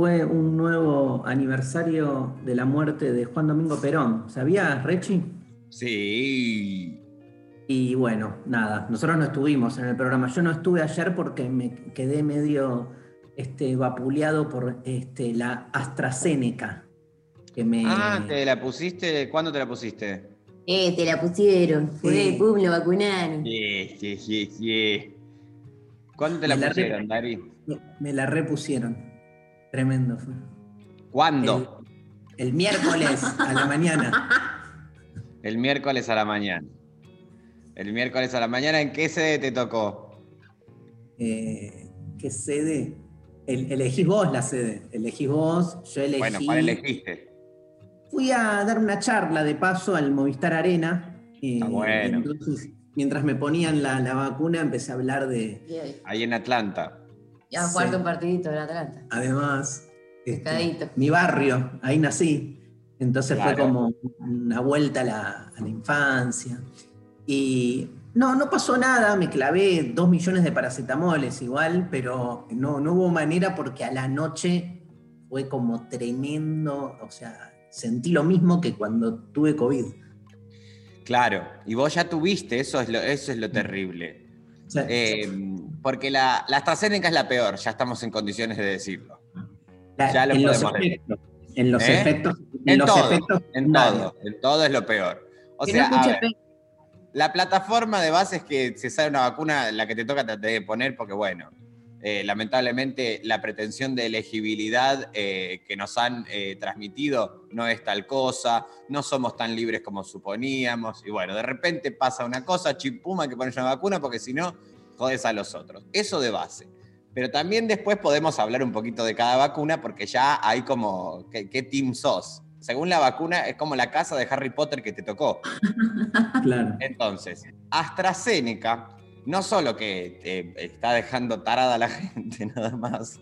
fue un nuevo aniversario de la muerte de Juan Domingo Perón. ¿Sabías, Rechi? Sí. Y bueno, nada, nosotros no estuvimos en el programa. Yo no estuve ayer porque me quedé medio este, vapuleado por este, la AstraZeneca. Que me... Ah, ¿te la pusiste? ¿Cuándo te la pusiste? Eh, te la pusieron. Fue, Sí. pum, lo vacunaron. Sí, sí, sí, sí. ¿Cuándo te la Me la pusieron, re- Dari? me, me la repusieron. Tremendo fue. ¿Cuándo? El, el miércoles a la mañana. El miércoles a la mañana. El miércoles a la mañana, ¿en qué sede te tocó? Eh, ¿Qué sede? El- elegís vos la sede. Elegís vos, yo elegí. Bueno, ¿cuál elegiste? Fui a dar una charla de paso al Movistar Arena. eh, Está bueno. Entonces, mientras me ponían la, la vacuna, empecé a hablar de. Ahí en Atlanta. Ya Sí. jugarte un partidito de la Atlanta. Además, este, mi barrio, ahí nací. Entonces fue como una vuelta a la, a la infancia. Y no, no pasó nada, me clavé dos millones de paracetamoles igual, pero no, no hubo manera porque a la noche fue como tremendo, o sea, sentí lo mismo que cuando tuve COVID. Claro, y vos ya tuviste, eso es lo, eso es lo terrible. O sea, Eh, porque la, la AstraZeneca es la peor, ya estamos en condiciones de decirlo. la- ya lo en los podemos decir. efectos, en los ¿Eh? efectos, en En los todo, efectos En todo, en todo es lo peor. O Que sea, no ver, la plataforma de base es que se sale una vacuna, la que te toca te debe poner, porque bueno, eh, lamentablemente la pretensión de elegibilidad eh, que nos han eh, transmitido no es tal cosa, no somos tan libres como suponíamos, y bueno, de repente pasa una cosa, chimpuma, hay que poner una vacuna, porque si no, jodes a los otros. Eso de base. Pero también después podemos hablar un poquito de cada vacuna, porque ya hay como, ¿qué, qué team sos? Según la vacuna, es como la casa de Harry Potter que te tocó. Claro. Entonces, AstraZeneca no solo que te está dejando tarada a la gente nada más.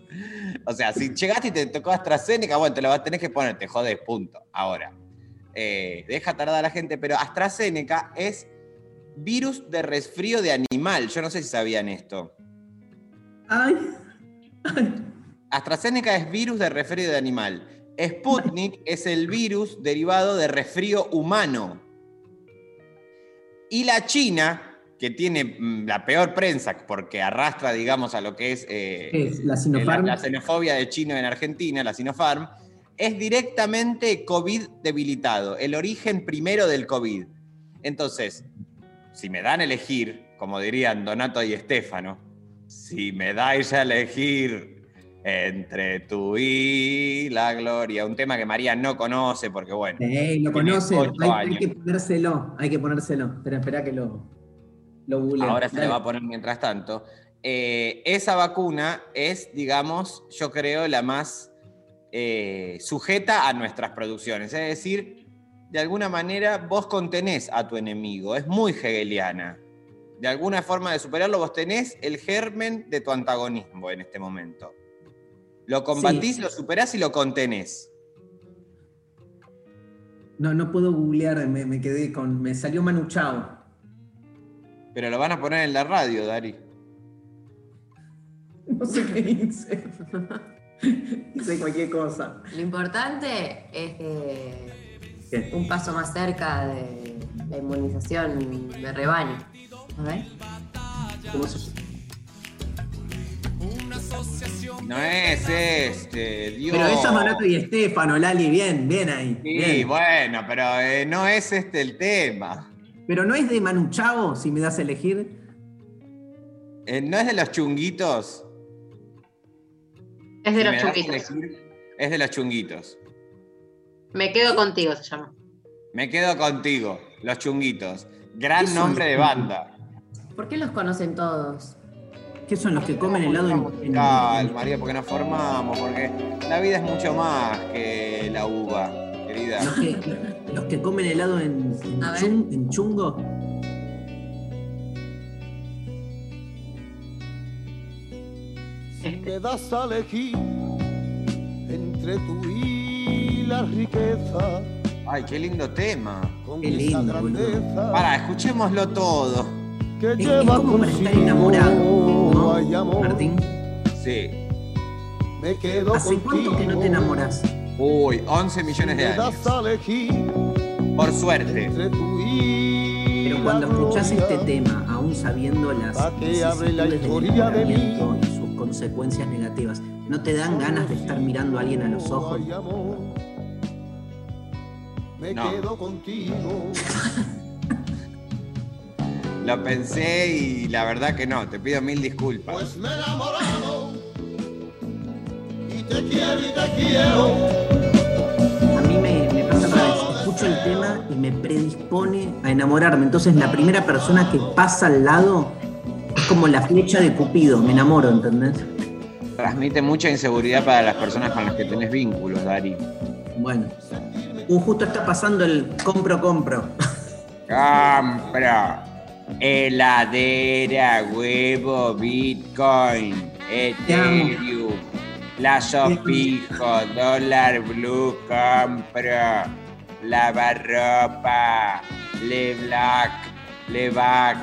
O sea, si llegaste y te tocó AstraZeneca, bueno, te lo vas a tener que poner, te jodes, punto. Ahora, eh, deja tarada a la gente, pero AstraZeneca es virus de resfrío de animal. Yo no sé si sabían esto. Ay, ay. AstraZeneca es virus de resfrío de animal. Sputnik es el virus derivado de resfrío humano. Y la China, que tiene mm, la peor prensa porque arrastra, digamos, a lo que es eh. La la xenofobia de chino en Argentina, la Sinopharm, es directamente COVID debilitado, el origen primero del COVID. Entonces, si me dan a elegir, como dirían Donato y Estefano, si me dais a elegir entre tú y la gloria, un tema que María no conoce porque, bueno, Ey, lo conoce. Hay, que ponérselo, hay que ponérselo. Espera, espera que lo, lo ahora se le va a poner mientras tanto. Eh, esa vacuna es, digamos, yo creo, la más eh, sujeta a nuestras producciones. Es decir, de alguna manera vos contenés a tu enemigo. Es muy hegeliana. De alguna forma de superarlo, vos tenés el germen de tu antagonismo en este momento. Lo combatís, Sí. lo superás y lo contenés. No, no puedo googlear, me, me quedé con. Me salió Manu Chao. Pero lo van a poner en la radio, Dari. No sé qué hice. hice cualquier cosa. Lo importante es que Un paso más cerca de la inmunización de rebaño. A ver. ¿Cómo se No es este, Dios. Pero eso es Donato y Estefano, Lali, bien, bien ahí. Sí, bien. bueno, pero eh, no es este el tema. Pero no es de Manu Chao, si me das a elegir. Eh, ¿No es de los chunguitos? Es de Si los chunguitos. elegir, Es de los chunguitos. Me quedo contigo, se llama. Me quedo contigo, los chunguitos. Gran ¿Qué son nombre de banda. ¿Por qué los conocen todos? ¿Qué son los que comen helado en, en- Musical, María, porque nos formamos, porque la vida es mucho más que la uva, querida. los que, los que comen helado en, chungo? Este. me das a elegir entre tú y la riqueza Ay, qué lindo tema. con Qué lindo, grandeza Para, escuchémoslo todo. que es lleva como para estar enamorado, ¿no, Ay, amor, Martín? Sí. me quedo ¿Hace cuánto que no te enamoras? Uy, 11 millones de años. Por suerte. Pero la cuando escuchás este tema, aún sabiendo las que la vicisitudes del historia de mí. enamoramiento y sus consecuencias negativas, ¿no te dan ganas de estar mirando a alguien a los ojos? Me No. quedo contigo. Lo pensé y la verdad que no. Te pido mil disculpas. Pues me he enamorado y te quiero y te quiero. A mí me, me pasa al revés. Escucho el tema y me predispone a enamorarme. Entonces la primera persona que pasa al lado es como la flecha de Cupido. Me enamoro, ¿entendés? Transmite mucha inseguridad para las personas con las que tenés vínculos, Dari. Bueno. Uh, justo está pasando el compro, compro. Compra. Heladera, huevo, Bitcoin, Ethereum, plazo fijo, dólar blue, compra, lavarropa, Le Black, Levac.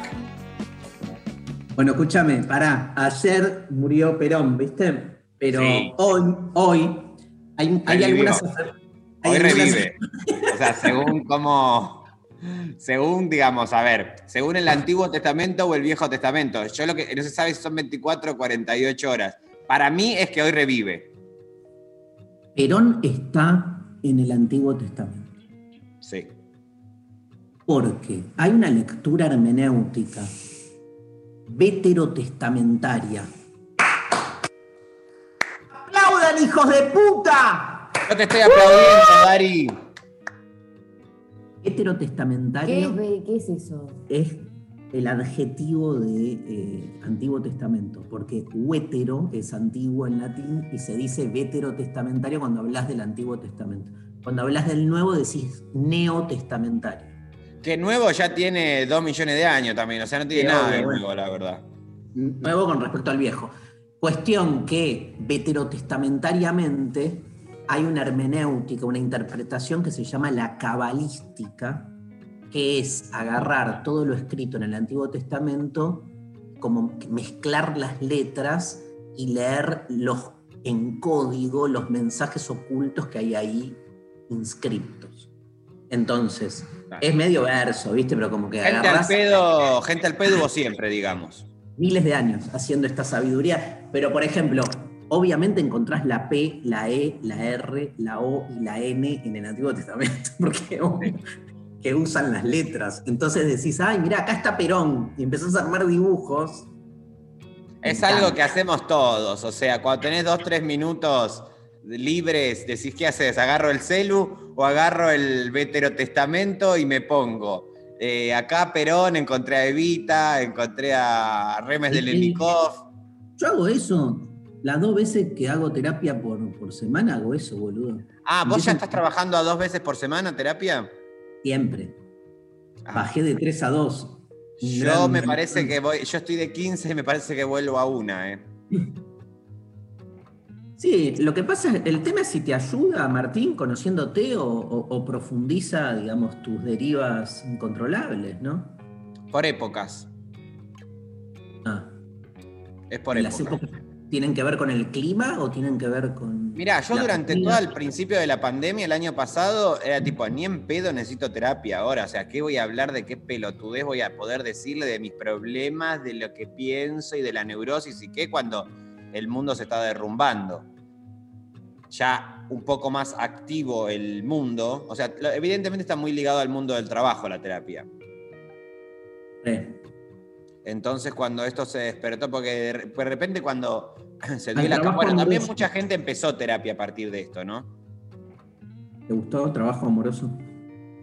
Bueno, escúchame, pará. Ayer murió Perón, ¿viste? Pero Sí. hoy, hoy, hay, hay algunas. Hoy revive. O sea, según cómo. Según, digamos, a ver, según el Antiguo Testamento o el Viejo Testamento. Yo lo que no se sabe si son 24 o 48 horas. Para mí es que hoy revive. Perón está en el Antiguo Testamento. Sí. Porque hay una lectura hermenéutica veterotestamentaria. ¡Aplaudan, hijos de puta! Yo te estoy aplaudiendo, Dari. ¿Qué Veterotestamentario es, ve- qué es eso? es el adjetivo de eh, Antiguo Testamento, porque huétero es antiguo en latín y se dice veterotestamentario cuando hablas del Antiguo Testamento. Cuando hablas del Nuevo decís neotestamentario. Que nuevo ya tiene 2 millones de años también. O sea, no tiene nada obvio, de bueno. nuevo, la verdad. Nuevo con respecto al viejo. Cuestión que veterotestamentariamente hay una hermenéutica, una interpretación que se llama la cabalística, que es agarrar todo lo escrito en el Antiguo Testamento, como mezclar las letras y leer los, en código los mensajes ocultos que hay ahí inscriptos. Entonces, es medio verso, ¿viste? Pero como que Gente al pedo, gente al pedo hubo siempre, digamos. miles de años haciendo esta sabiduría, pero por ejemplo, obviamente encontrás la P, la E, la R, la O y la N en el Antiguo Testamento, porque que usan las letras. Entonces decís, ay, mira, acá está Perón, y empezás a armar dibujos. Es algo que hacemos todos. O sea, cuando tenés dos, tres minutos libres, decís, ¿qué haces? ¿Agarro el celu o agarro el veterotestamento y me pongo? Eh, acá Perón, encontré a Evita, encontré a Remes de Lenikov. Yo hago eso. Las dos veces que hago terapia por, por semana hago eso, boludo. Ah, ¿vos ya estás trabajando a dos veces por semana terapia? Siempre. Ah, Bajé de 3 a 2. yo me parece que voy, yo estoy de 15 y me parece que vuelvo a una, ¿eh? Sí, lo que pasa, es- el tema es si te ayuda, Martín, conociéndote o, o- o profundiza, digamos, tus derivas incontrolables, ¿no? Por épocas. Ah, Es por ¿y las épocas. Tienen que ver con el clima o tienen que ver con. Mirá, yo durante todo el principio de la pandemia, el año pasado, era tipo, ni en pedo necesito terapia ahora. O sea, ¿qué voy a hablar de qué pelotudez voy a poder decirle de mis problemas, de lo que pienso y de la neurosis y qué cuando el mundo se está derrumbando? Ya un poco más activo el mundo. O sea, evidentemente está muy ligado al mundo del trabajo la terapia. Sí. Entonces, cuando esto se despertó, porque de de repente cuando se dio la Bueno, también amoroso. mucha gente empezó terapia a partir de esto, ¿no? ¿Te gustó trabajo amoroso?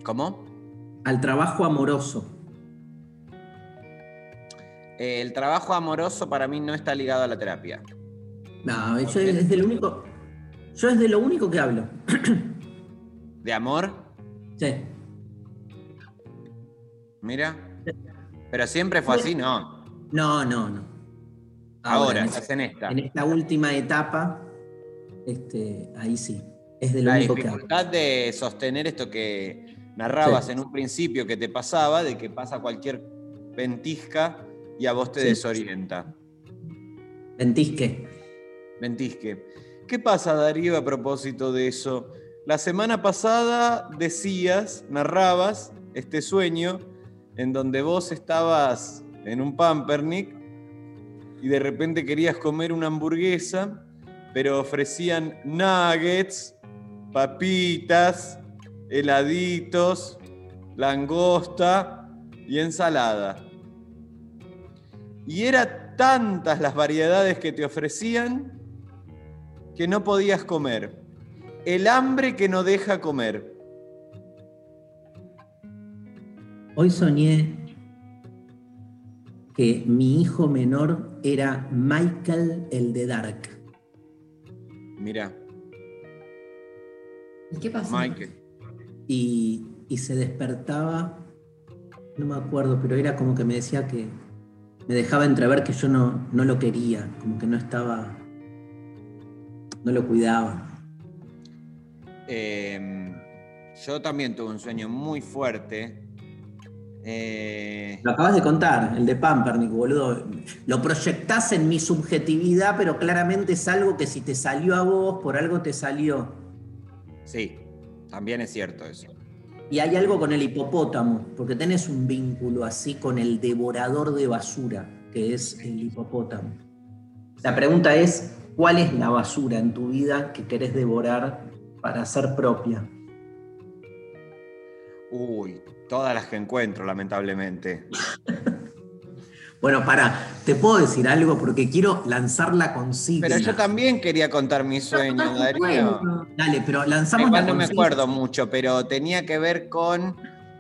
¿Cómo? Al trabajo amoroso. Eh, el trabajo amoroso para mí no está ligado a la terapia. No, yo es de lo único. Yo es de lo único que hablo. ¿De amor? Sí. Mira. Pero siempre fue así, no. No, no, no. Ahora, en, estás en esta. en esta última etapa, este, ahí sí. Es de lo La único que dificultad de sostener esto que narrabas en un principio que te pasaba, de que pasa cualquier ventisca y a vos te Sí. desorienta. Ventisque. Ventisque. ¿Qué pasa, Darío, a propósito de eso? La semana pasada decías, narrabas este sueño en donde vos estabas en un pampernick y de repente querías comer una hamburguesa, pero ofrecían nuggets, papitas, heladitos, langosta y ensalada. Y era tantas las variedades que te ofrecían que no podías comer. El hambre que no deja comer. Hoy soñé que mi hijo menor era Michael el de Dark. Mira, ¿Y qué pasó? Michael. Y, y se despertaba, no me acuerdo, pero era como que me decía que me dejaba entrever que yo no, no lo quería, como que no estaba, no lo cuidaba. Eh, yo también tuve un sueño muy fuerte. Eh, Lo acabas de contar, el de Pampernick, boludo. Lo proyectás en mi subjetividad, pero claramente es algo que si te salió a vos, por algo te salió. sí, también es cierto eso. Y hay algo con el hipopótamo, porque tenés un vínculo así con el devorador de basura, que es el hipopótamo. La pregunta es, ¿cuál es la basura en tu vida que querés devorar para ser propia? Uy, todas las que encuentro, lamentablemente. Bueno, para, te puedo decir algo porque quiero lanzar la consigna. Pero yo también quería contar mi sueño, No, Darío. bueno. Dale, pero lanzamos Igual la no me acuerdo mucho, pero tenía que ver con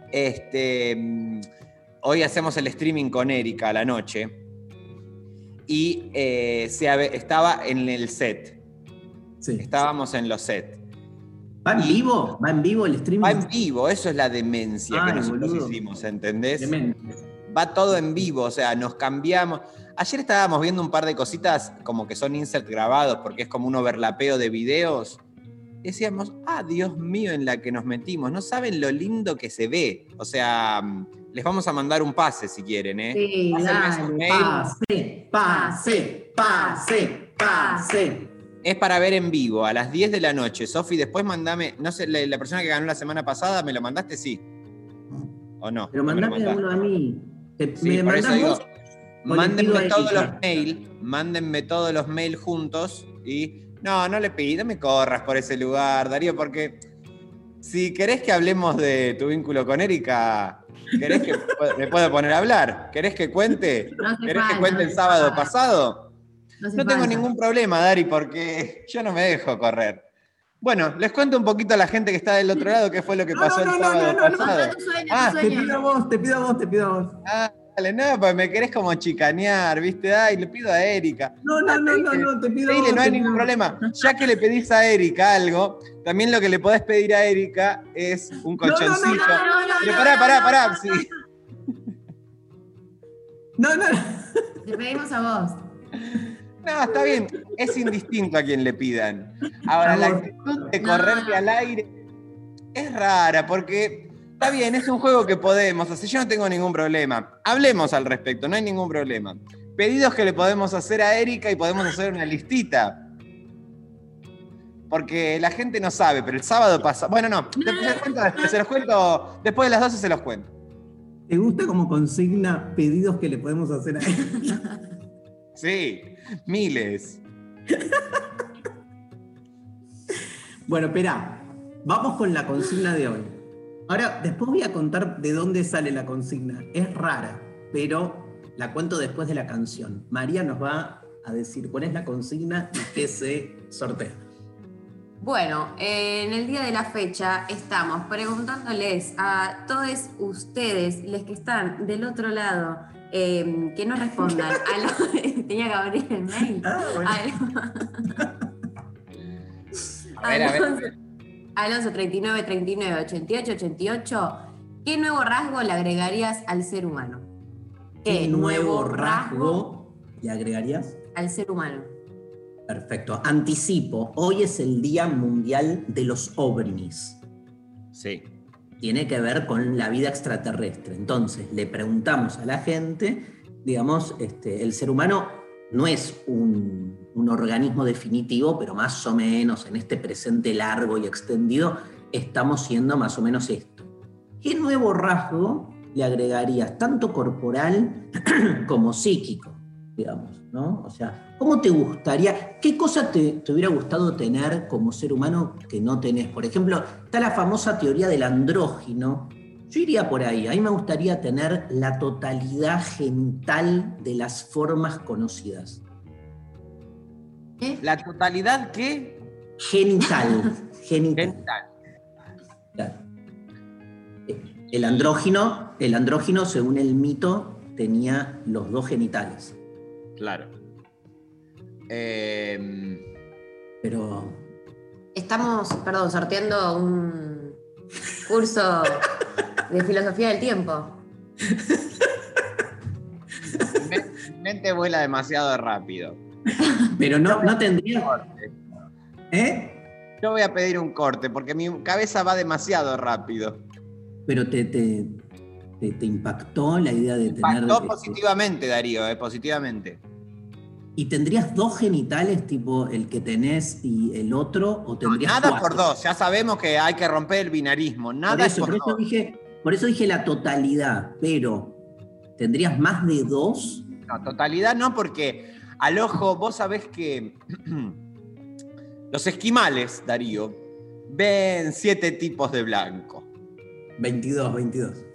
este. mm, Hoy hacemos el streaming con Erika a la noche. Y eh, se estaba en el set. Sí. Estábamos en los sets. ¿Va en vivo? ¿Va en vivo el streaming? Va en vivo, eso es la demencia que nosotros boludo. hicimos, ¿entendés? Tremendo. Va todo en vivo, o sea, nos cambiamos. Ayer estábamos viendo un par de cositas como que son insert grabados, porque es como un overlapeo de videos. Decíamos, ah, Dios mío, en la que nos metimos. No saben lo lindo que se ve. O sea, mm, les vamos a mandar un pase si quieren, ¿eh? Sí, dale. mail. Pase, pase, pase, pase. Es para ver en vivo a las 10 de la noche. Sofi, después mandame, no sé, la, la persona que ganó la semana pasada, ¿me lo mandaste? Sí. ¿O no? Pero mandame uno a mí. ¿Te- Sí, ¿Me por eso digo, mándenme todos los mail, mándenme todos los mail juntos y no, no le pido, no me corras por ese lugar, Darío, porque si querés que hablemos de tu vínculo con Erika, ¿querés que me puedo poner a hablar? ¿Querés que cuente? No ¿Querés que cuente no el sábado pasado? No, No tengo ningún problema, Dari, porque yo no me dejo correr. Bueno, les cuento un poquito a la gente que está del otro lado qué fue lo que No, pasó no, el no, no, sábado no, no, pasado. Tu sueño, Ah, tu Te pido a vos, te pido a vos, te pido a vos. Ah, dale, no, pues me querés como chicanear, ¿viste? Ay, le pido a Erika. No, no, no, no, no, te pido a Dile, vos. no hay ningún problema. Ya que le pedís a Erika algo, también lo que le podés pedir a Erika es un no, no, colchoncito. no, no, no, Pero no, pará, no, pará, no, pará. no, sí. No, no, no. Te pedimos a vos. No, está bien. Es indistinto a quien le pidan. Ahora, la actitud de No. correrte al aire es rara porque está bien, es un juego que podemos hacer. Yo no tengo ningún problema. Hablemos al respecto, no hay ningún problema. Pedidos que le podemos hacer a Erika y podemos hacer una listita. Porque la gente no sabe, pero el sábado pasa. Bueno, no, después se los cuento, después, se los cuento después de las 12 se los cuento. ¿Te gusta como consigna pedidos que le podemos hacer a él? Sí, miles. Bueno, espera. Vamos con la consigna de hoy. Ahora, después voy a contar de dónde sale la consigna. Es rara. pero la cuento después de la canción. María nos va a decir cuál es la consigna y qué se sortea. Bueno, eh, en el día de la fecha estamos preguntándoles a todos ustedes, los que están del otro lado, eh, que nos respondan. a lo- tenía que abrir el mail. Ah, bueno. A ver, a ver. Alonso, Alonso 39, 39, 88, 88. ¿Qué nuevo rasgo le agregarías al ser humano? ¿Qué nuevo rasgo le agregarías? al ser humano? Perfecto. Anticipo, hoy es el Día Mundial de los OVNIs. Sí. Tiene que ver con la vida extraterrestre. Entonces, le preguntamos a la gente, digamos, este, el ser humano no es un, un organismo definitivo, pero más o menos en este presente largo y extendido estamos siendo más o menos esto. ¿Qué nuevo rasgo le agregarías, tanto corporal como psíquico, digamos, ¿no? O sea, ¿cómo te gustaría, qué cosa te, te hubiera gustado tener como ser humano que no tenés? Por ejemplo, está la famosa teoría del andrógino. Yo iría por ahí, a mí me gustaría tener la totalidad genital de las formas conocidas. ¿Qué? La totalidad que. Genital, genital. Genital. Claro. El andrógino, el andrógino, según el mito, tenía los dos genitales. Claro. Em, Pero Estamos, perdón, sorteando un curso de filosofía del tiempo. mi men- mi mente vuela demasiado rápido. Pero no, no tendría. ¿Eh? Yo voy a pedir un corte porque mi cabeza va demasiado rápido. Pero te, te, te- te impactó la idea de tener. Impactó positivamente, Darío, eh, positivamente. ¿Y tendrías dos genitales, tipo el que tenés y el otro? ¿O tendrías Nada cuatro? por dos, ya sabemos que hay que romper el binarismo. Por Nada eso, es por por eso dos. dije, por eso dije la totalidad, pero ¿tendrías más de dos? No, totalidad no, porque al ojo, vos sabés que los esquimales, Darío, ven siete tipos de blanco. 22, 22.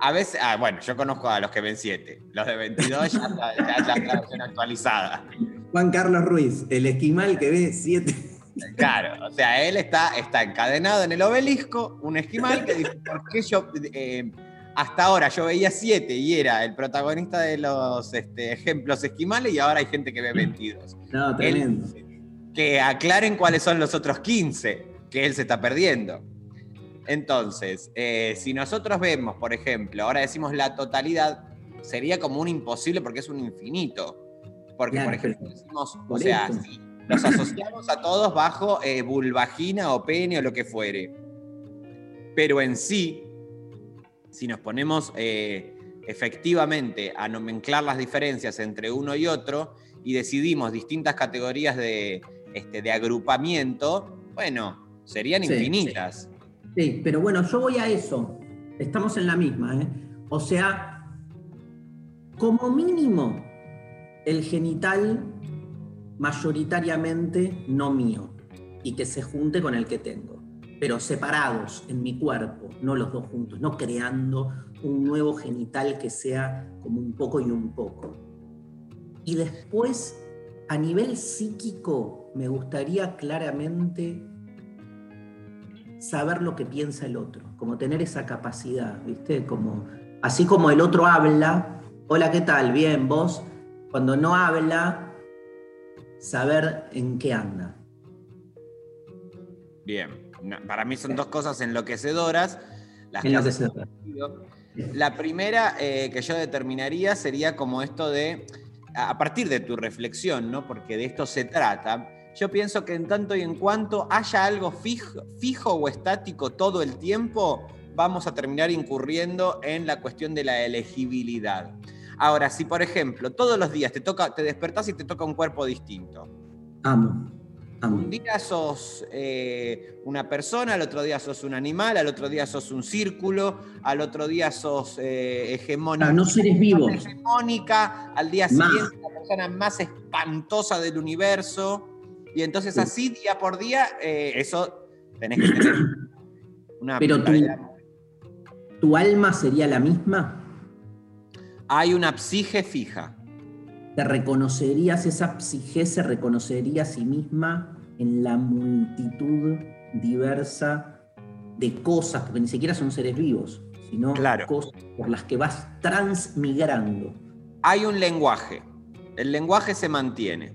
A veces, ah, bueno, yo conozco a los que ven siete. Los de 22 ya, ya, ya es la versión actualizada. Juan Carlos Ruiz, el esquimal que ve siete. Claro, o sea, él está, está encadenado en el obelisco, un esquimal que dice, ¿por qué yo, eh, hasta ahora yo veía siete y era el protagonista de los este, ejemplos esquimales y ahora hay gente que ve 22? No, tremendo. que aclaren cuáles son los otros 15 que él se está perdiendo. Entonces, eh, si nosotros vemos, por ejemplo, ahora decimos la totalidad, sería como un imposible porque es un infinito. Porque, Claro, por ejemplo, decimos, o sea, si los asociamos a todos bajo eh, vulvagina o pene o lo que fuere. Pero en sí, si nos ponemos eh, efectivamente a nomenclar las diferencias entre uno y otro y decidimos distintas categorías de, este, de agrupamiento, bueno, serían Sí, infinitas. Sí, pero bueno, yo voy a eso. Estamos en la misma, ¿eh? O sea, como mínimo, el genital mayoritariamente no mío y que se junte con el que tengo, pero separados en mi cuerpo, no los dos juntos, no creando un nuevo genital que sea como un poco y un poco. Y después, a nivel psíquico, me gustaría claramente saber lo que piensa el otro, como tener esa capacidad, ¿viste? Como, así como el otro habla, hola, ¿qué tal? Bien, vos, cuando no habla, saber en qué anda. Bien, para mí son dos cosas enloquecedoras. Las En que lo que hacen se sentido. La primera eh, que yo determinaría sería como esto de, a a partir de tu reflexión, ¿no? porque de esto se trata, yo pienso que en tanto y en cuanto haya algo fijo, fijo o estático todo el tiempo, vamos a terminar incurriendo en la cuestión de la elegibilidad. Ahora, si por ejemplo todos los días te, toca, te despertás y te toca un cuerpo distinto, Amo, amo. un día sos eh, una persona, al otro día sos un animal, al otro día sos un círculo, al otro día sos eh, hegemónica. Ah, no seres vivos. hegemónica, al día Más. siguiente la persona más espantosa del universo. Y entonces Sí. así, día por día, eh, eso tenés que tener una Pero mentalidad. ¿Tu alma sería la misma? Hay una psige fija. Te reconocerías, esa psique se reconocería a sí misma en la multitud diversa de cosas, porque ni siquiera son seres vivos, sino Claro. cosas por las que vas transmigrando. Hay un lenguaje. El lenguaje se mantiene.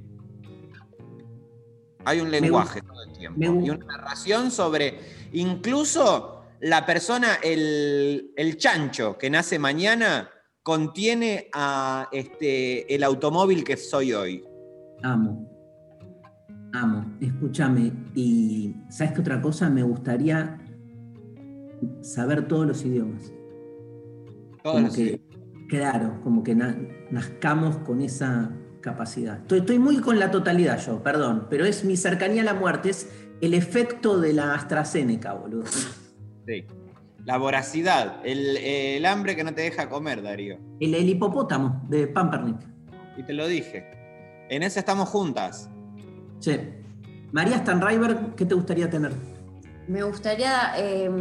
Hay un lenguaje todo el tiempo. Y una narración sobre incluso la persona, el, el chancho que nace mañana, contiene a este, el automóvil que soy hoy. Amo. Amo. Escúchame. Y ¿sabes qué otra cosa? Me gustaría saber todos los idiomas. Todos Como los que, claro, como que na- nazcamos con esa capacidad. Estoy, estoy muy con la totalidad yo, perdón, pero es mi cercanía a la muerte, es el efecto de la AstraZeneca, boludo. Sí. La voracidad, el, el hambre que no te deja comer, Darío. El, el hipopótamo de Pampernick. Y te lo dije. En eso estamos juntas. Sí. María Stanriver, ¿qué te gustaría tener? Me gustaría, eh,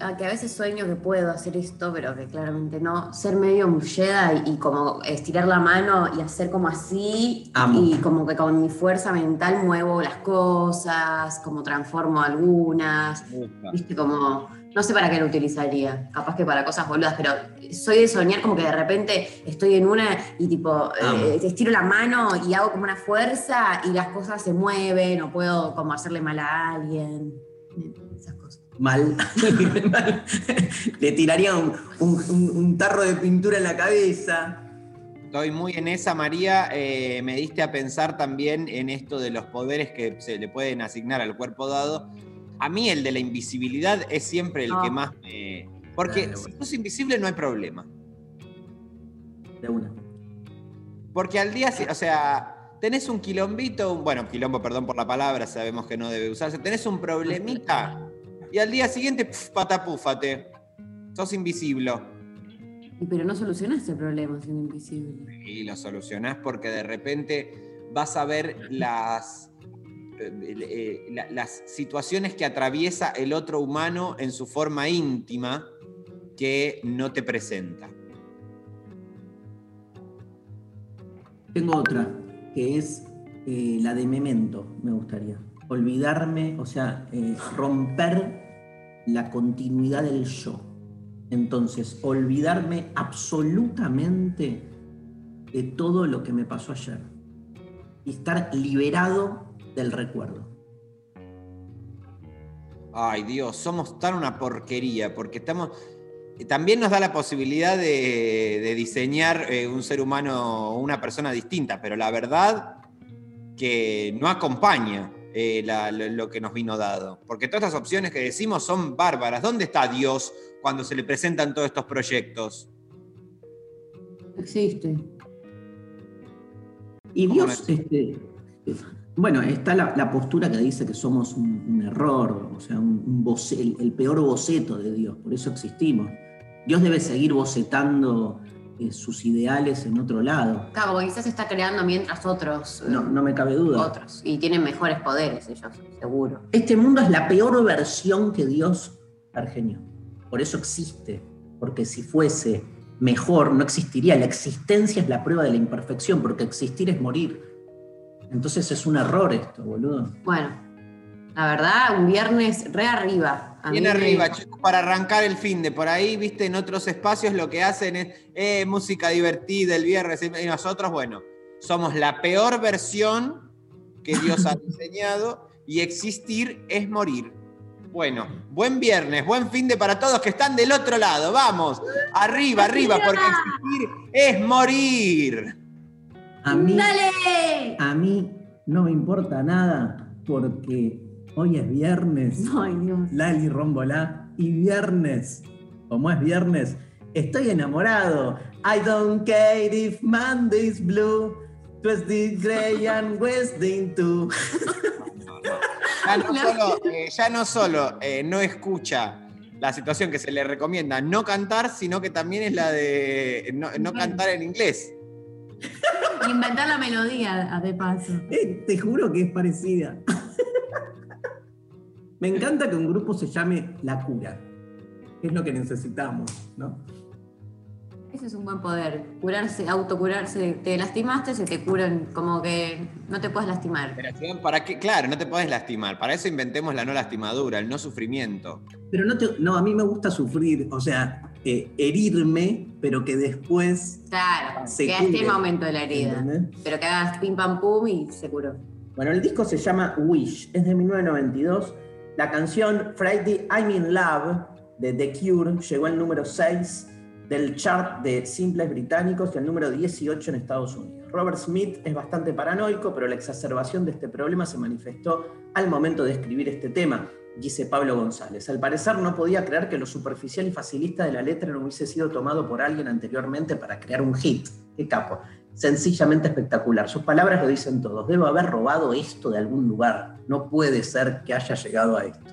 a que a veces sueño que puedo hacer esto, pero que claramente no, ser medio mulleda y, y como estirar la mano y hacer como así, Amo. y como que con mi fuerza mental muevo las cosas, como transformo algunas, viste, como, no sé para qué lo utilizaría, capaz que para cosas boludas, pero soy de soñar como que de repente estoy en una y tipo, eh, estiro la mano y hago como una fuerza y las cosas se mueven, o puedo como hacerle mal a alguien, esas cosas. Mal. Mal. Le tiraría un, un- tarro de pintura en la cabeza. Estoy muy en esa, María. Eh, me diste a pensar también en esto de los poderes que se le pueden asignar al cuerpo dado. A mí el de la invisibilidad es siempre el Ah. que más me... Porque Claro, si sos invisible no hay problema. De una. Porque al día, si- o sea, tenés un quilombito, un- bueno, quilombo, perdón por la palabra, sabemos que no debe usarse, tenés un problemita y al día siguiente, pf, patapúfate, sos invisible. Y pero no solucionaste el problema siendo invisible. Y lo solucionás porque de repente vas a ver las, eh, eh, la- las situaciones que atraviesa el otro humano en su forma íntima que no te presenta. Tengo otra, que es eh, la de memento, me gustaría. Olvidarme, o sea, eh, romper la continuidad del yo. Entonces, olvidarme absolutamente de todo lo que me pasó ayer. Y estar liberado del recuerdo. Ay Dios, somos tan una porquería porque estamos... También nos da la posibilidad de, de diseñar eh, un ser humano, una persona distinta, pero la verdad que no acompaña eh, la- lo, lo que nos vino dado. Porque todas estas opciones que decimos son bárbaras. ¿Dónde está Dios cuando se le presentan todos estos proyectos? Existe. Y ¿Cómo Dios, no este, eh, bueno, está la, la postura que dice que somos un, un error, o sea, un, un boce- el, el peor boceto de Dios, por eso existimos. Dios debe seguir bocetando eh, sus ideales en otro lado, Claro, porque quizás se está creando mientras otros. eh, no, no me cabe duda. Otros. Y tienen mejores poderes ellos, seguro. Este mundo es la peor versión que Dios pergeñó. Por eso existe, porque si fuese mejor no existiría. La existencia es la prueba de la imperfección, porque existir es morir. Entonces es un error esto, boludo. Bueno, la verdad, un viernes re arriba. A Bien me- arriba, chicos, para arrancar el fin de por ahí, viste, en otros espacios lo que hacen es eh, música divertida el viernes. Y nosotros, bueno, somos la peor versión que Dios ha diseñado y existir es morir. Bueno, buen viernes, buen fin de para todos que están del otro lado. Vamos, arriba, arriba, porque existir es morir. A mí, ¡Dale! a mí no me importa nada, porque hoy es viernes. Ay, Dios. Lali Rombolá, y viernes, como es viernes, estoy enamorado. I don't care if Monday's blue, Tuesday gray and Wednesday too. Ya no solo, eh, ya no, solo, eh, no escucha la situación que se le recomienda no cantar, sino que también es la de no, no cantar en inglés. Inventar la melodía, de paso. Eh, te juro que es parecida. Me encanta que un grupo se llame La Cura, es lo que necesitamos, ¿no? Es ese es un buen poder. Curarse, autocurarse. Te lastimaste, se te curan. Como que no te puedes lastimar. Operación, ¿Para qué? Claro, no te podés lastimar. Para eso inventemos la no lastimadura, el no sufrimiento. Pero no, te- no, a mí me gusta sufrir, o sea, eh, herirme, pero que después. Claro, Se que cure. momento de la herida. ¿entendés? Pero que hagas pim pam pum y se curó. Bueno, el disco se llama Wish, es de 1992. La canción Friday I'm in Love de The Cure llegó al número 6 del chart de simples británicos y al número 18 en Estados Unidos. Robert Smith es bastante paranoico, pero la exacerbación de este problema se manifestó al momento de escribir este tema, dice Pablo González. Al parecer no podía creer que lo superficial y facilista de la letra no hubiese sido tomado por alguien anteriormente para crear un hit. Qué capo sencillamente espectacular. Sus palabras lo dicen todos. Debo haber robado esto de algún lugar. No puede ser que haya llegado a esto.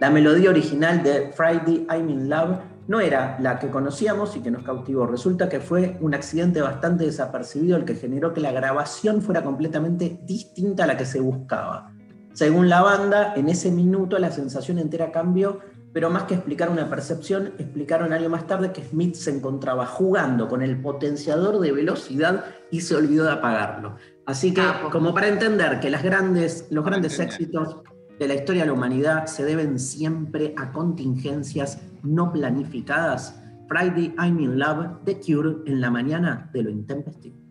La melodía original de Friday I'm in Love no era la que conocíamos y que nos cautivó. Resulta que fue un accidente bastante desapercibido el que generó que la grabación fuera completamente distinta a la que se buscaba. Según la banda, en ese minuto la sensación entera cambió, pero más que explicar una percepción, explicaron años más tarde que Smith se encontraba jugando con el potenciador de velocidad y se olvidó de apagarlo. Así que, como para entender que las grandes, los grandes éxitos de la historia de la humanidad se deben siempre a contingencias no planificadas, Friday I'm in Love, The Cure, en la mañana de lo intempestivo.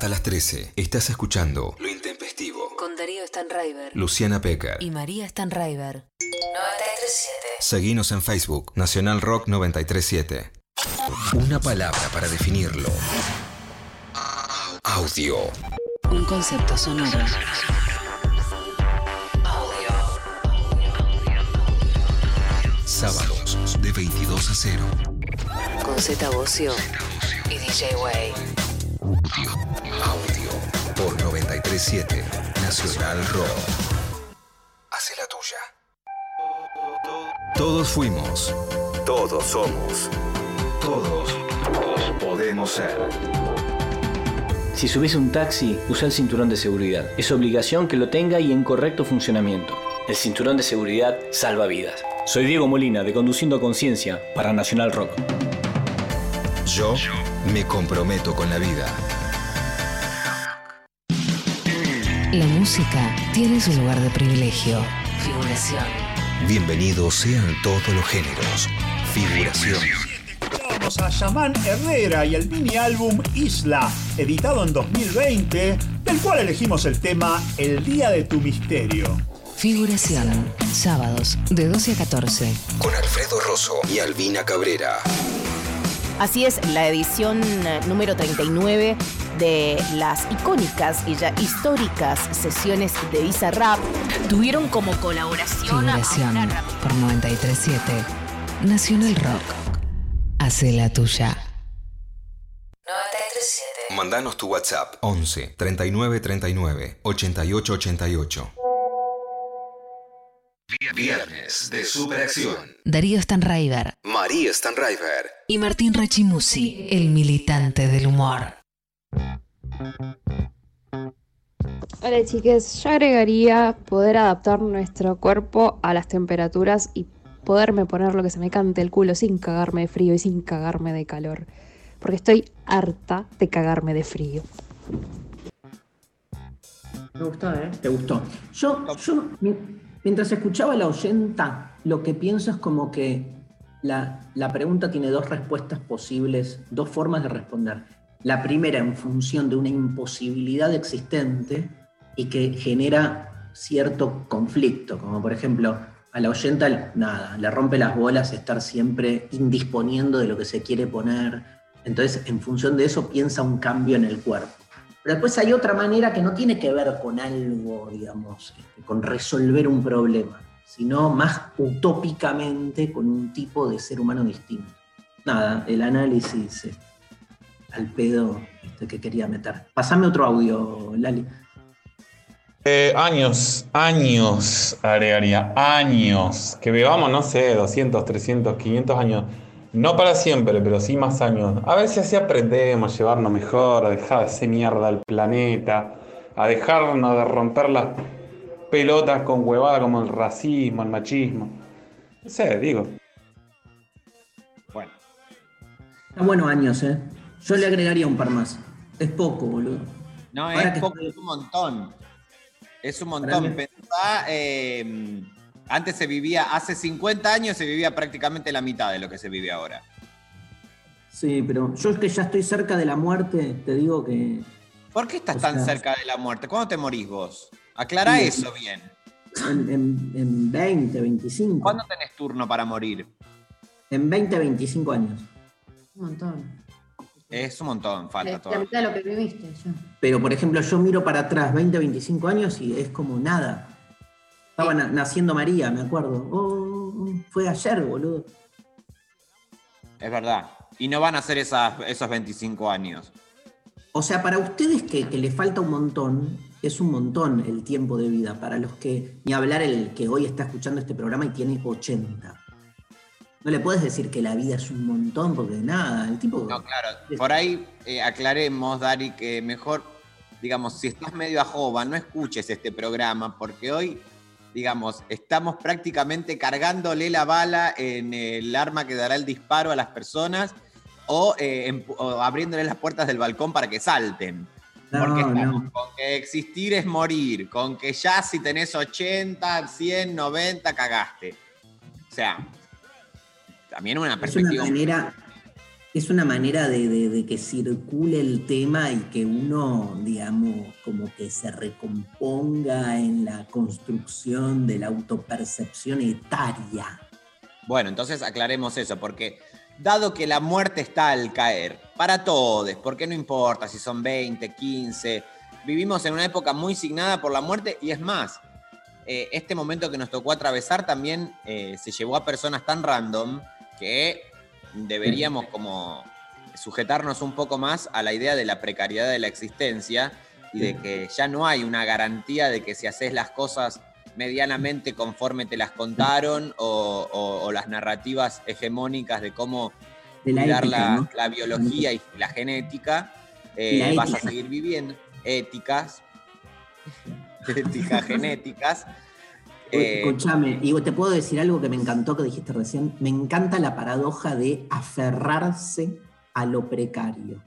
Hasta las 13. Estás escuchando Lo Intempestivo. Con Darío Stanraiver Luciana Pecker. y María Stanraiver. 937. Seguinos en Facebook. Nacional Rock 937. Una palabra para definirlo. Audio. Un concepto sonoro. Sábados de 22 a 0. Con Z Bocio y DJ Way. Audio. Por 937. Nacional Rock. Hace la tuya. Todos fuimos. Todos somos. Todos podemos ser. Si subís un taxi, usa el cinturón de seguridad. Es obligación que lo tenga y en correcto funcionamiento. El cinturón de seguridad salva vidas. Soy Diego Molina de Conduciendo a Conciencia para Nacional Rock. Yo me comprometo con la vida. La música tiene su lugar de privilegio. Figuración. Bienvenidos sean todos los géneros. Figuración. Vamos a Yaman Herrera y el mini álbum Isla, editado en 2020, del cual elegimos el tema El Día de tu Misterio. Figuración. Sábados de 12 a 14. Con Alfredo Rosso y Albina Cabrera. Así es, la edición eh, número 39 de las icónicas y ya históricas sesiones de Visa Rap tuvieron como colaboración a Figuración. Ramírez. Por 937. Nacional Rock. Hace la tuya. 937. Mandanos tu WhatsApp 11 39 39 88 88. Viernes de Superacción. Darío Stanraiver María Stanraiver. y Martín Rachimusi, el militante del humor. Hola chiques, yo agregaría poder adaptar nuestro cuerpo a las temperaturas y poderme poner lo que se me cante el culo sin cagarme de frío y sin cagarme de calor. Porque estoy harta de cagarme de frío. Me gustó, ¿eh? ¿Te gustó? Yo, yo mi- mientras escuchaba a la oyenta, lo que pienso es como que la, la pregunta tiene dos respuestas posibles, dos formas de responder. La primera en función de una imposibilidad existente y que genera cierto conflicto, como por ejemplo, a la oyenta, nada, le rompe las bolas estar siempre indisponiendo de lo que se quiere poner. Entonces, en función de eso, piensa un cambio en el cuerpo. Pero después hay otra manera que no tiene que ver con algo, digamos, este, con resolver un problema, sino más utópicamente con un tipo de ser humano distinto. Nada, el análisis este, al pedo este, que quería meter. Pasame otro audio, Lali. Eh, años, años, agregaría, años. Que vivamos, no sé, 200, 300, 500 años. No para siempre, pero sí más años. A ver si así aprendemos a llevarnos mejor, a dejar de hacer mierda al planeta, a dejarnos de romper las pelotas con huevada como el racismo, el machismo. No sé, digo. Bueno. Está bueno años, ¿eh? Yo le agregaría un par más. Es poco, boludo. No, Ahora es que poco, es un montón. Es un montón. Pensá, eh, antes se vivía, hace 50 años se vivía prácticamente la mitad de lo que se vive ahora. Sí, pero yo es que ya estoy cerca de la muerte, te digo que ¿Por qué estás O tan sea- cerca de la muerte? ¿Cuándo te morís vos? Aclará Sí. eso bien. en, en- en 20, 25. ¿Cuándo tenés turno para morir? En 20, 25 años. Un montón. Es un montón, falta La todo. mitad de lo que viviste. ya. Pero, por ejemplo, yo miro para atrás 20, 25 años y es como nada. Estaba na- naciendo María, me acuerdo. Oh, oh, fue ayer, boludo. Es verdad. Y no van a ser esas, esos 25 años. O sea, para ustedes que, que le falta un montón, es un montón el tiempo de vida. Para los que, ni hablar el que hoy está escuchando este programa y tiene 80. No le puedes decir que la vida es un montón, porque nada, el tipo... No, claro. Por ahí eh, aclaremos, Dari, que mejor, digamos, si estás medio a jova, no escuches este programa, porque hoy, digamos, estamos prácticamente cargándole la bala en el arma que dará el disparo a las personas o, eh, o abriéndole las puertas del balcón para que salten. No, Porque estamos no. con que existir es morir, con que ya si tenés 80, 100, 90, cagaste. O sea, también una Es una perspectiva. manera, es una manera de, de- de que circule el tema y que uno, digamos, como que se recomponga en la construcción de la autopercepción etaria. Bueno, entonces aclaremos eso, porque dado que la muerte está al caer, para todos, porque no importa si son 20, 15, vivimos en una época muy signada por la muerte y es más, eh, este momento que nos tocó atravesar también eh, se llevó a personas tan random que deberíamos como sujetarnos un poco más a la idea de la precariedad de la existencia y de que ya no hay una garantía de que si haces las cosas medianamente conforme te las contaron o, o- o las narrativas hegemónicas de cómo De la cuidar ética, la, ¿no? la biología y la genética, eh, La vas a seguir viviendo. Éticas, éticas genéticas. Eh, Escúchame, y te puedo decir algo que me encantó que dijiste recién. Me encanta la paradoja de aferrarse a lo precario,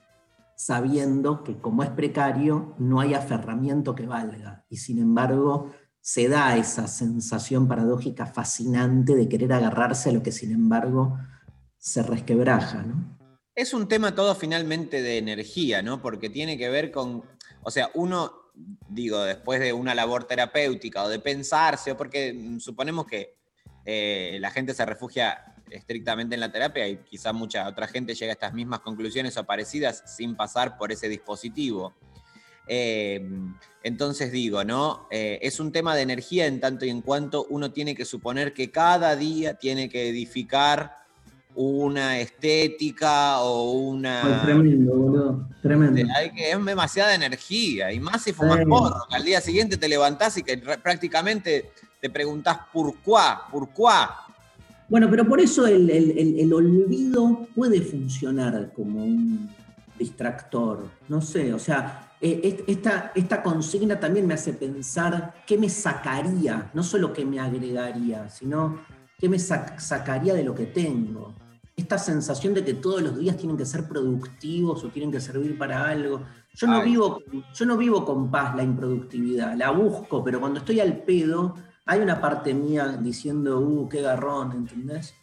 sabiendo que como es precario no hay aferramiento que valga. Y sin embargo se da esa sensación paradójica fascinante de querer agarrarse a lo que sin embargo se resquebraja. ¿no? Es un tema todo finalmente de energía, ¿no? Porque tiene que ver con, o sea, uno, digo, después de una labor terapéutica o de pensarse, porque suponemos que eh, la gente se refugia estrictamente en la terapia y quizá mucha otra gente llega a estas mismas conclusiones o parecidas sin pasar por ese dispositivo. Eh, entonces digo, ¿no? Eh, es un tema de energía en tanto y en cuanto uno tiene que suponer que cada día tiene que edificar una estética o una... tremendo, boludo. Tremendo. Hay que, es demasiada energía, y más si fumas Sí. porro, que al día siguiente te levantás y que prácticamente te preguntás ¿por qué? ¿Por qué? Bueno, pero por eso el, el- el- el olvido puede funcionar como un distractor. No sé, o sea, est- esta, esta consigna también me hace pensar qué me sacaría, no solo qué me agregaría, sino qué me sac- sacaría de lo que tengo. Esta sensación de que todos los días tienen que ser productivos o tienen que servir para algo. Yo no, Ay. vivo, yo no vivo con paz la improductividad, la busco, pero cuando estoy al pedo, hay una parte mía diciendo, uh, qué garrón, ¿entendés?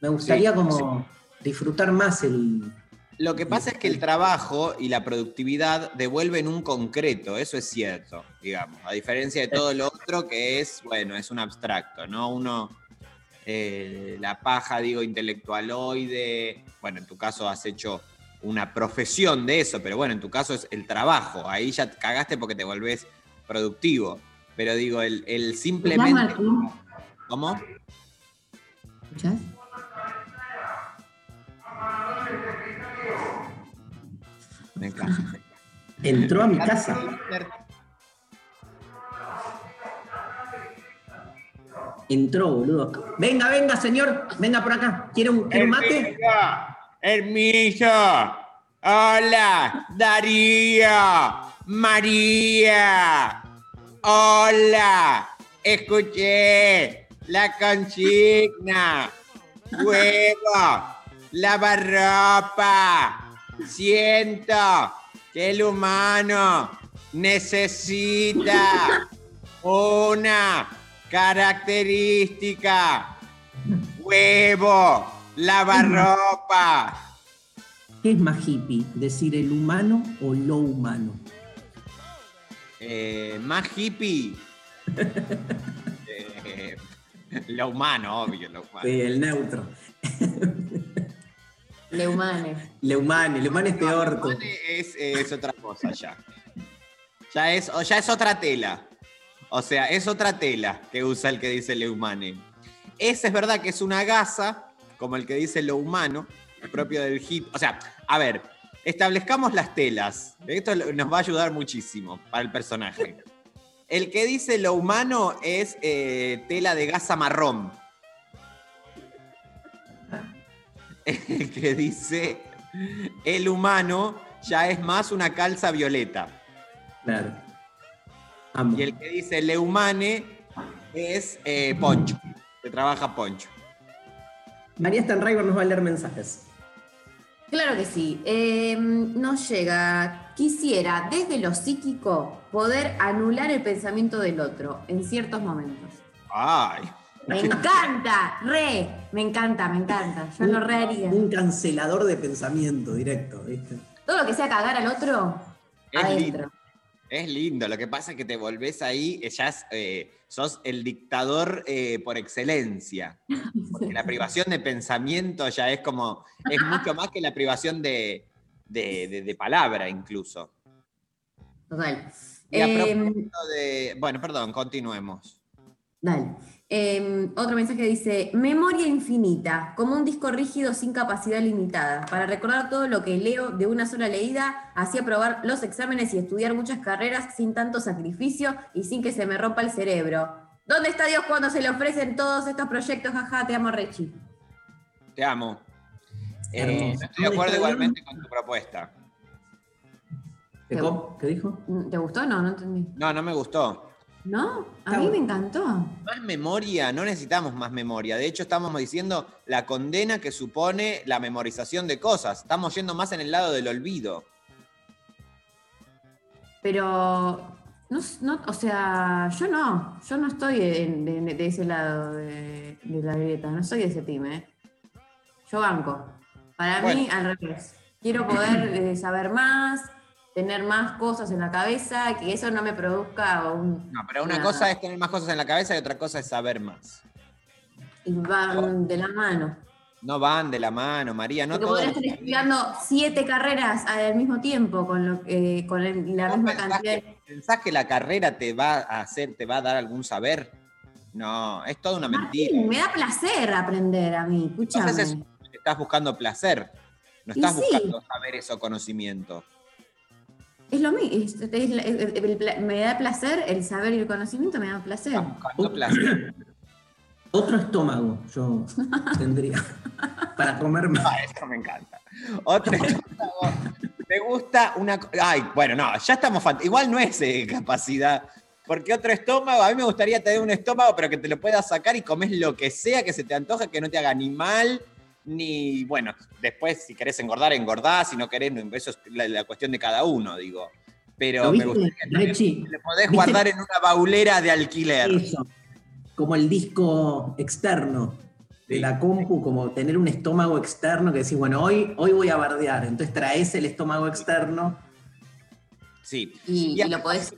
Me gustaría Sí, como disfrutar más el... Lo que pasa es que el trabajo y la productividad devuelven un concreto, eso es cierto, digamos, a diferencia de todo lo otro que es, bueno, es un abstracto, ¿no? Uno, eh, la paja, digo, intelectualoide, bueno, en tu caso has hecho una profesión de eso, pero bueno, en tu caso es el trabajo, ahí ya te cagaste porque te volvés productivo, pero digo, el, el simplemente... ¿Cómo? ¿Escuchás? Me encanta. Entró a mi casa. Entró, boludo. Venga, venga, señor. Venga por acá. ¿Quiere un, quiere un mate? Hermiso, hola, Darío, María, hola, escuché la consigna, huevo, lavarropa, siento que el humano necesita una característica, huevo, lavarropa. ¿Qué es más hippie? ¿Decir el humano o lo humano? Eh, más hippie. Eh, lo humano, obvio, lo humano. Sí, el neutro. Leumane. Le humano, le humano es peor. tú. Es, es otra cosa ya. Ya es, o ya es otra tela. O sea, es otra tela que usa el que dice Leumane. Ese es verdad que es una gasa, como el que dice lo humano, propio del hip. O sea, a ver, establezcamos las telas. Esto nos va a ayudar muchísimo para el personaje. El que dice lo humano es eh, tela de gasa marrón. El que dice el humano ya es más una calza violeta. Claro. Y el que dice le humane es eh, poncho. Se trabaja poncho. María Stanriver nos va a leer mensajes. Claro que sí. Eh, nos llega, quisiera desde lo psíquico poder anular el pensamiento del otro en ciertos momentos. Ay. Me encanta, re, me encanta, me encanta. Yo lo re haría. Un cancelador de pensamiento directo, ¿viste? Todo lo que sea cagar al otro, Es adentro. Es lindo, lo que pasa es que te volvés ahí, eh, ya es, eh, sos el dictador eh, por excelencia. Porque la privación de pensamiento ya es como, es mucho más que la privación de, de- de- de palabra incluso. Total. Y a propósito de, bueno, perdón, continuemos. Dale. Eh, otro mensaje dice, memoria infinita, como un disco rígido sin capacidad limitada, para recordar todo lo que leo de una sola leída, así aprobar los exámenes y estudiar muchas carreras sin tanto sacrificio y sin que se me rompa el cerebro. ¿Dónde está Dios cuando se le ofrecen todos estos proyectos? Jaja, te amo, Rechi. Te amo. Eh, estoy de acuerdo igualmente con tu propuesta. ¿Qué, qué dijo? ¿Te gustó? No, no entendí. No, no me gustó. ¿No? A mí me encantó. Más memoria, no necesitamos más memoria. De hecho, estamos diciendo la condena que supone la memorización de cosas. Estamos yendo más en el lado del olvido. Pero, no, no, o sea, yo no, yo no estoy en- de, de ese lado de, de la grieta, no soy de ese team, ¿eh? Yo banco. Para mí, al revés. Quiero poder eh, saber más, tener más cosas en la cabeza, que eso no me produzca un... No, pero una una- cosa es tener más cosas en la cabeza y otra cosa es saber más. Y van de la mano. No van de la mano, María. No Porque todo podría lo estar estudiando siete carreras al mismo tiempo, con, lo, eh, con el- la ¿Vos misma pensás cantidad de... que, pensás que la carrera te va a hacer, te va a dar algún saber? No, es toda una mentira. Me da placer aprender a mí, escúchame. Entonces es- estás buscando placer. No estás sí. buscando saberes o conocimiento. Es lo mismo, es- es- es- el pla- me da placer, el saber y el conocimiento me da placer. Otro estómago yo tendría para comer más. Ah, eso me encanta. Otro estómago. Me gusta una. Ay, bueno, no, ya estamos. fant- Igual no es eh, capacidad. Porque otro estómago, a mí me gustaría tener un estómago, pero que te lo puedas sacar y comes lo que sea que se te antoje, que no te haga ni mal, ni. Bueno, después, si querés engordar, engordás, si no querés, eso es la, la cuestión de cada uno, digo. Pero ¿Lo me gustaría Rechi? le podés ¿Viste? guardar en una baulera de alquiler. Eso. Como el disco externo de la compu, como tener un estómago externo que decís, bueno, hoy, hoy voy a bardear. Entonces traes el estómago externo. Sí. Y, lo podés.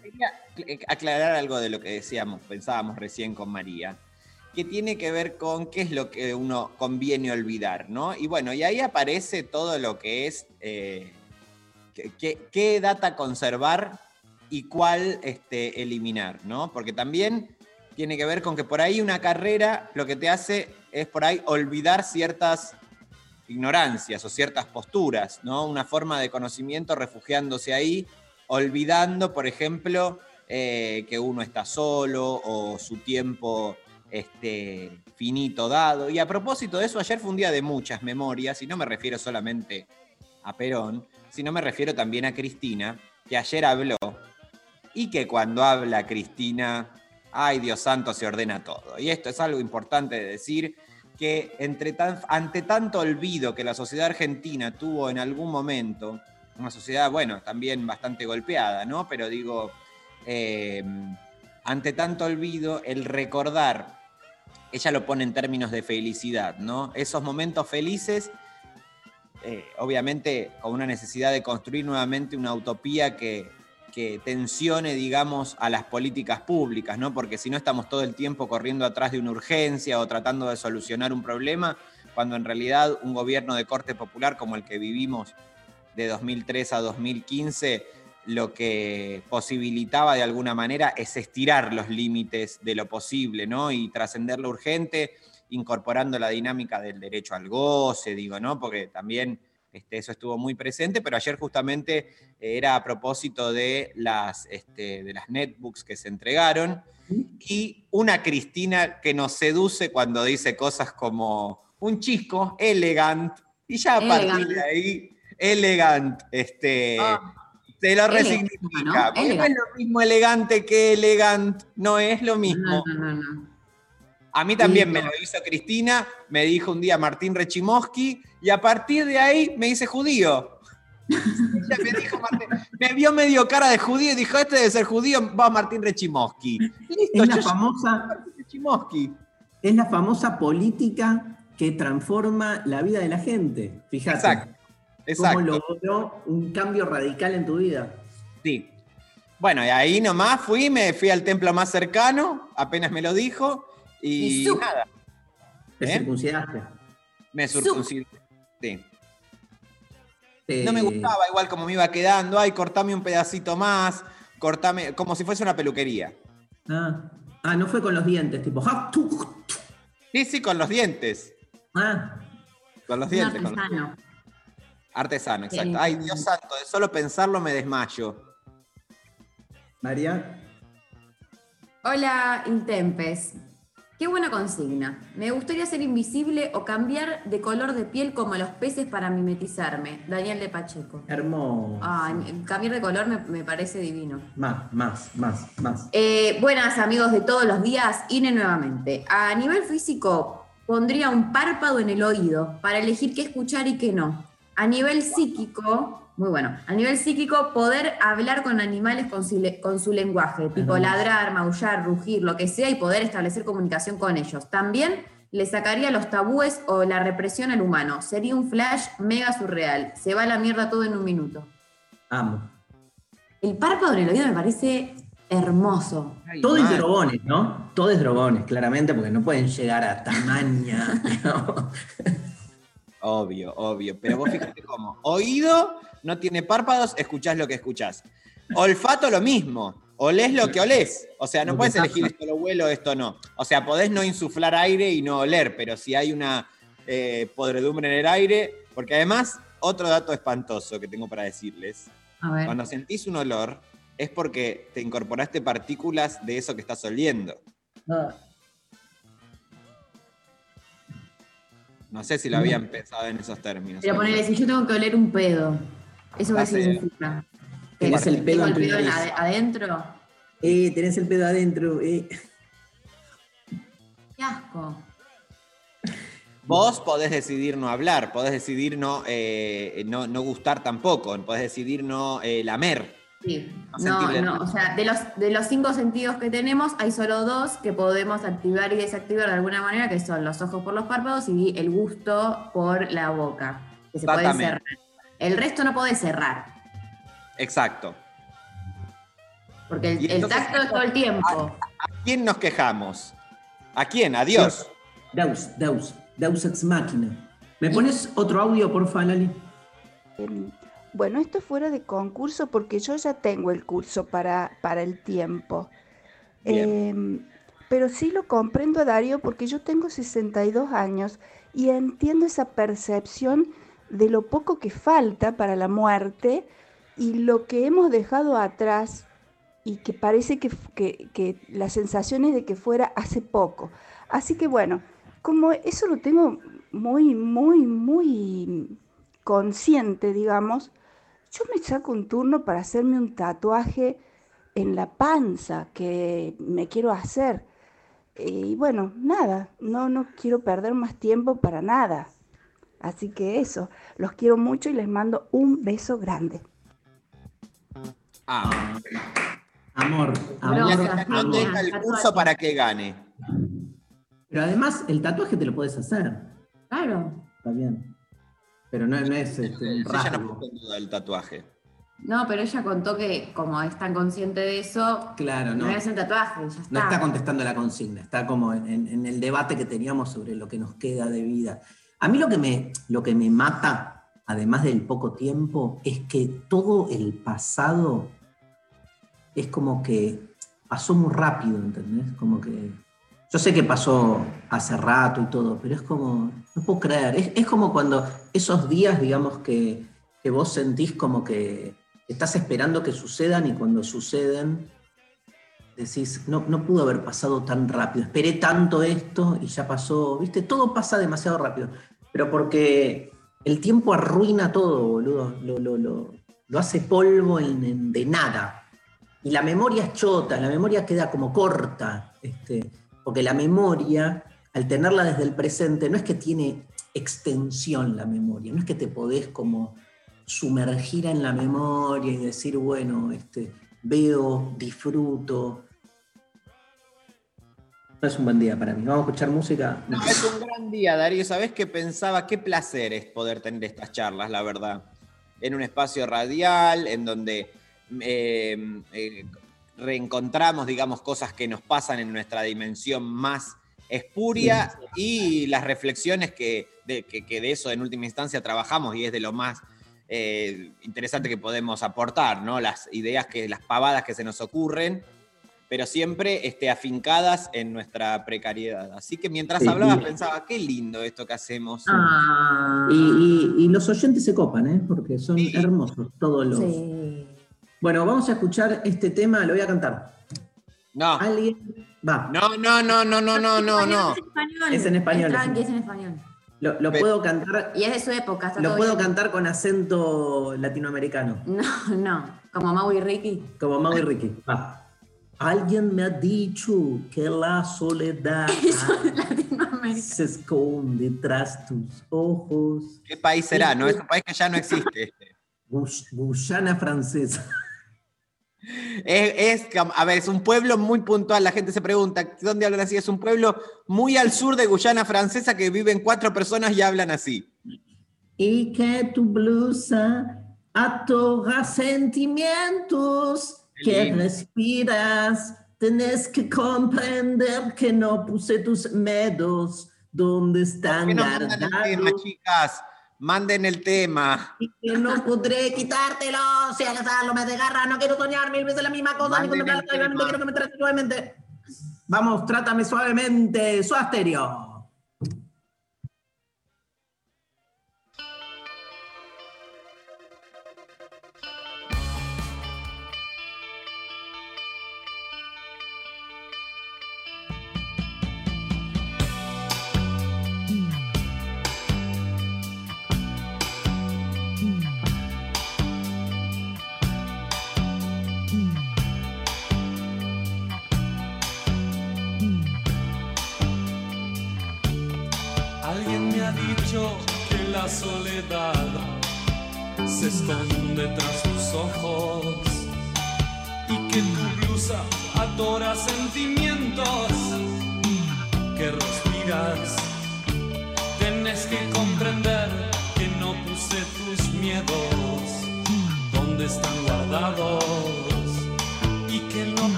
Quería aclarar algo de lo que decíamos, pensábamos recién con María, que tiene que ver con qué es lo que uno conviene olvidar, ¿no? Y bueno, y ahí aparece todo lo que es eh, qué- qué, data conservar y cuál este, eliminar, ¿no? Porque también tiene que ver con que por ahí una carrera lo que te hace es por ahí olvidar ciertas ignorancias o ciertas posturas, ¿no? Una forma de conocimiento refugiándose ahí, olvidando, por ejemplo, eh, que uno está solo o su tiempo este, finito dado. Y a propósito de eso, ayer fue un día de muchas memorias, y no me refiero solamente a Perón, sino me refiero también a Cristina, que ayer habló, y que cuando habla Cristina, ay Dios santo, se ordena todo. Y esto es algo importante de decir, que entre tan- ante tanto olvido que la sociedad argentina tuvo en algún momento, una sociedad, bueno, también bastante golpeada, ¿no? Pero digo, eh, ante tanto olvido, el recordar, ella lo pone en términos de felicidad, ¿no? Esos momentos felices, eh, obviamente con una necesidad de construir nuevamente una utopía que, que tensione, digamos, a las políticas públicas, ¿no? Porque si no estamos todo el tiempo corriendo atrás de una urgencia o tratando de solucionar un problema, cuando en realidad un gobierno de corte popular como el que vivimos de 2003 a 2015 lo que posibilitaba de alguna manera es estirar los límites de lo posible, ¿no? Y trascender lo urgente, incorporando la dinámica del derecho al goce, digo, ¿no? Porque también este, eso estuvo muy presente, pero ayer justamente eh, era a propósito de las, este, de las netbooks que se entregaron y una Cristina que nos seduce cuando dice cosas como un chisco, elegant, y ya a partir Elegant. de ahí, elegant, este, se lo resignifica. ¿no? es lo mismo elegante que elegant, no es lo mismo. No, no. A mí también me lo hizo Cristina, me dijo un día Martín Rechimoski, y a partir de ahí me hice judío. Ella me dijo, Martín, me vio medio cara de judío y dijo, este debe ser judío, va Martín Rechimoski. Listo, Es la famosa, Martín Rechimoski. Es la famosa política que transforma la vida de la gente. Fíjate. Exacto. Exacto. Cómo logró un cambio radical en tu vida. Sí. Bueno, y ahí nomás fui, me fui al templo más cercano, apenas me lo dijo, y, Y nada, Te ¿Eh? circuncidaste. me circuncidé. Sí. Eh, No me gustaba igual como me iba quedando, ay, cortame un pedacito más, cortame, como si fuese una peluquería. Ah, ah, no fue con los dientes, tipo. Sí, sí, con los dientes. Ah, Con los dientes. con los- artesano. Artesano, exacto. Ay, Dios santo, de solo pensarlo me desmayo. María. Hola, Intempes. Qué buena consigna. Me gustaría ser invisible o cambiar de color de piel como los peces para mimetizarme. Daniel de Pacheco. Hermoso. Ay, cambiar de color me, me parece divino. Más, más, más, más. Eh, buenas amigos de todos los días, Ine nuevamente. A nivel físico, pondría un párpado en el oído para elegir qué escuchar y qué no. A nivel psíquico, muy bueno, a nivel psíquico, poder hablar con animales con su, le- con su lenguaje, tipo ladrar, maullar, rugir, lo que sea, y poder establecer comunicación con ellos. También le sacaría los tabúes o la represión al humano. Sería un flash mega surreal. Se va a la mierda todo en un minuto. Amo. El párpado en el oído me parece hermoso. Todo es drogones, ¿no? Todo es drogones, claramente, porque no pueden llegar a tamaña. Obvio, obvio. Pero vos fíjate cómo. Oído no tiene párpados, escuchás lo que escuchás. Olfato lo mismo. Olés lo que olés. O sea, no puedes elegir esto lo huelo, esto no. O sea, podés no insuflar aire y no oler, pero si hay una eh, podredumbre en el aire. Porque además, otro dato espantoso que tengo para decirles. A ver. Cuando sentís un olor, es porque te incorporaste partículas de eso que estás oliendo. Ah, No sé si lo habían pensado en esos términos. Pero ponele, si yo tengo que oler un pedo, ¿eso qué significa? Tenés el pedo ¿Tengo en el tu pedo en nariz. ade- adentro? Eh, tenés el pedo adentro. Eh. ¡Qué asco! Vos podés decidir no hablar, podés decidir no, eh, no, no gustar tampoco, podés decidir no eh, lamer. Sí. No No, o sea, de los, de los cinco sentidos que tenemos, hay solo dos que podemos activar y desactivar de alguna manera, que son los ojos por los párpados y el gusto por la boca, que se puede cerrar. El resto no podés cerrar, Exacto. porque el, tacto es todo el tiempo. ¿A quién nos quejamos? ¿A quién? ¿A Dios? Deus, Deus, Deus ex machina. ¿Me pones otro audio, porfa, Lali? Bueno, esto fuera de concurso porque yo ya tengo el curso para, para el tiempo. Em, pero sí lo comprendo a Darío porque yo tengo 62 años y entiendo esa percepción de lo poco que falta para la muerte y lo que hemos dejado atrás y que parece que, que, que la sensación es de que fuera hace poco. Así que bueno, como eso lo tengo muy, muy, muy consciente, digamos, yo me saco un turno para hacerme un tatuaje en la panza que me quiero hacer. Y bueno, nada, no, no quiero perder más tiempo para nada. Así que eso, los quiero mucho y les mando un beso grande. Ah, Amor, amor, no deja el curso para que gane. Pero además, el tatuaje te lo puedes hacer. Claro. Está bien. Pero no, no es este, un Ella no duda el tatuaje. No, pero ella contó que como es tan consciente de eso, Claro, no no. hacer un tatuaje, ya está. No está contestando la consigna, está como en el debate que teníamos sobre lo que nos queda de vida. A mí lo que me, lo que me mata, además del poco tiempo, es que todo el pasado es como que pasó muy rápido, ¿entendés? Como que. Yo sé que pasó hace rato y todo, pero es como. No puedo creer. Es, como cuando esos días, digamos, que, que vos sentís como que estás esperando que sucedan y cuando suceden decís, no, pudo haber pasado tan rápido, esperé tanto esto y ya pasó, viste, todo pasa demasiado rápido, pero porque el tiempo arruina todo, boludo, lo, lo- lo- lo hace polvo de nada. Y la memoria es chota, la memoria queda como corta, este, porque la memoria, al tenerla desde el presente, no es que tiene extensión la memoria, no es que te podés como sumergir en la memoria y decir, bueno, este, veo, disfruto. No es un buen día para mí. Vamos a escuchar música. No, es un gran día, Darío. ¿Sabés qué pensaba? Qué placer es poder tener estas charlas, la verdad. En un espacio radial, en donde eh, eh, reencontramos, digamos, cosas que nos pasan en nuestra dimensión más espuria y las reflexiones que de, que, que de eso en última instancia trabajamos y es de lo más eh, interesante que podemos aportar, ¿no? Las ideas que, las pavadas que se nos ocurren, pero siempre este, afincadas en nuestra precariedad. Así que mientras Sí. hablabas pensaba, qué lindo esto que hacemos. Y, y- y los oyentes se copan, ¿eh? Porque son hermosos todos los. Bueno, vamos a escuchar este tema, lo voy a cantar. No. Alguien. Va. No, no, no, no, no, no, no, no. español. Es en español, tranqui, es es en español. Lo, lo puedo cantar. Y es de su época, está Lo todo puedo bien. cantar con acento latinoamericano. No, no. Como Mau y Ricky. Como Mau y Ricky. Va. Alguien me ha dicho que la soledad se esconde tras tus ojos. ¿Qué país será? No, es un país que ya no existe. Gus- Guyana francesa. Es, es, a ver, es un pueblo muy puntual. La gente se pregunta, ¿dónde hablan así? Es un pueblo muy al sur de Guyana Francesa que viven cuatro personas y hablan así. Y que tu blusa atorra sentimientos que respiras. Tenés que comprender que no puse tus miedos donde están ¿Por qué no mandan el tema, guardados. chicas? Manden el tema. Y que no podré quitártelo si azarlo me desgarra. No quiero soñar mil veces la misma cosa ni tema. Quiero que me trates suavemente. Vamos, trátame suavemente. Suasterio. Alguien adora sentimientos que respiras. Tienes que comprender que no puse tus miedos donde están guardados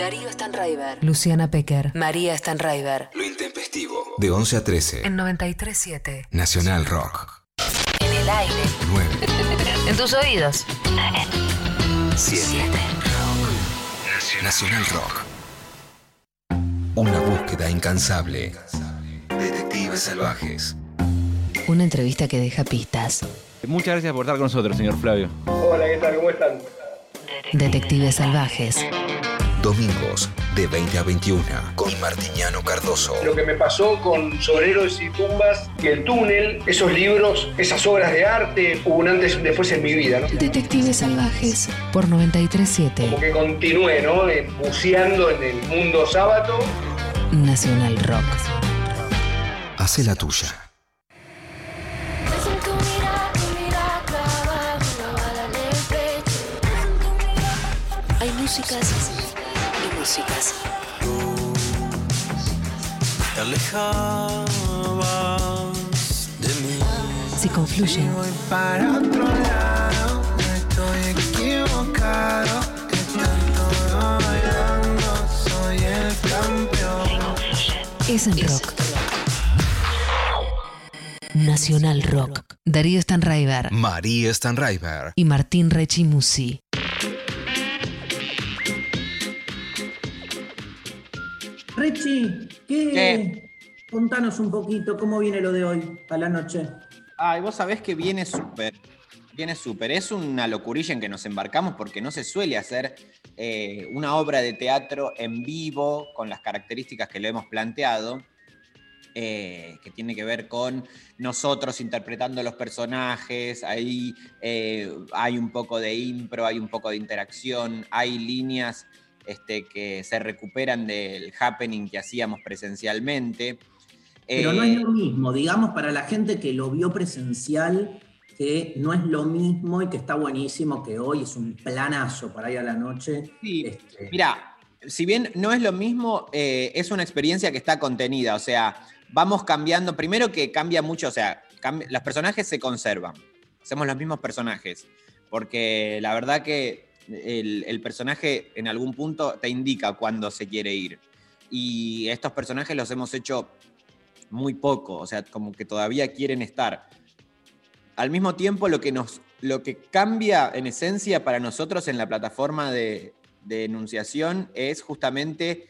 Darío Stanraiver. Luciana Pecker. María Stanraiver. Lo intempestivo. De 11 a 13. En 93.7. Nacional Rock. En el aire. 9. En tus oídos. 7. Nacional Rock. Una búsqueda incansable. Detectives salvajes. Una entrevista que deja pistas. Muchas gracias por estar con nosotros, señor Flavio. Hola, ¿qué tal? ¿Cómo están? Detectives salvajes. Domingos de 20 a 21 con Martiñano Cardoso. Lo que me pasó con Soneros y Tumbas y El Túnel, esos libros, esas obras de arte, hubo un antes y un después en mi vida, ¿no? Detectives salvajes. Por 93.7. Como que continué, ¿no? Eh, Buceando en el mundo sábado. Nacional Rock. Hace la tuya. Hay músicas músicas. Te alejabas de mí. Si confluyen. Voy para otro lado, no estoy equivocado. Estoy bailando, soy el campeón. Es en rock. Nacional Rock. Darío Stanraiver María Stanraiver. y Martín Rechimusi. ¿Qué? ¿Qué? Contanos un poquito cómo viene lo de hoy, a la noche. Ay, vos sabés que viene súper. Viene súper. Es una locurilla en que nos embarcamos porque no se suele hacer eh, una obra de teatro en vivo con las características que le hemos planteado. eh, que tiene que ver con nosotros interpretando los personajes, ahí eh, hay un poco de impro, hay un poco de interacción, hay líneas este, que se recuperan del happening que hacíamos presencialmente. Pero Eh, no es lo mismo, digamos, para la gente que lo vio presencial, que no es lo mismo y que está buenísimo, que hoy es un planazo para ir a la noche. Sí, Este, Mira, si bien no es lo mismo, eh, es una experiencia que está contenida. O sea, vamos cambiando. Primero que cambia mucho, o sea, los personajes se conservan. Hacemos los mismos personajes. Porque la verdad que el, personaje en algún punto te indica cuándo se quiere ir. Y estos personajes los hemos hecho muy poco, o sea, como que todavía quieren estar. Al mismo tiempo, lo que, nos, lo que cambia en esencia para nosotros en la plataforma de, de enunciación es justamente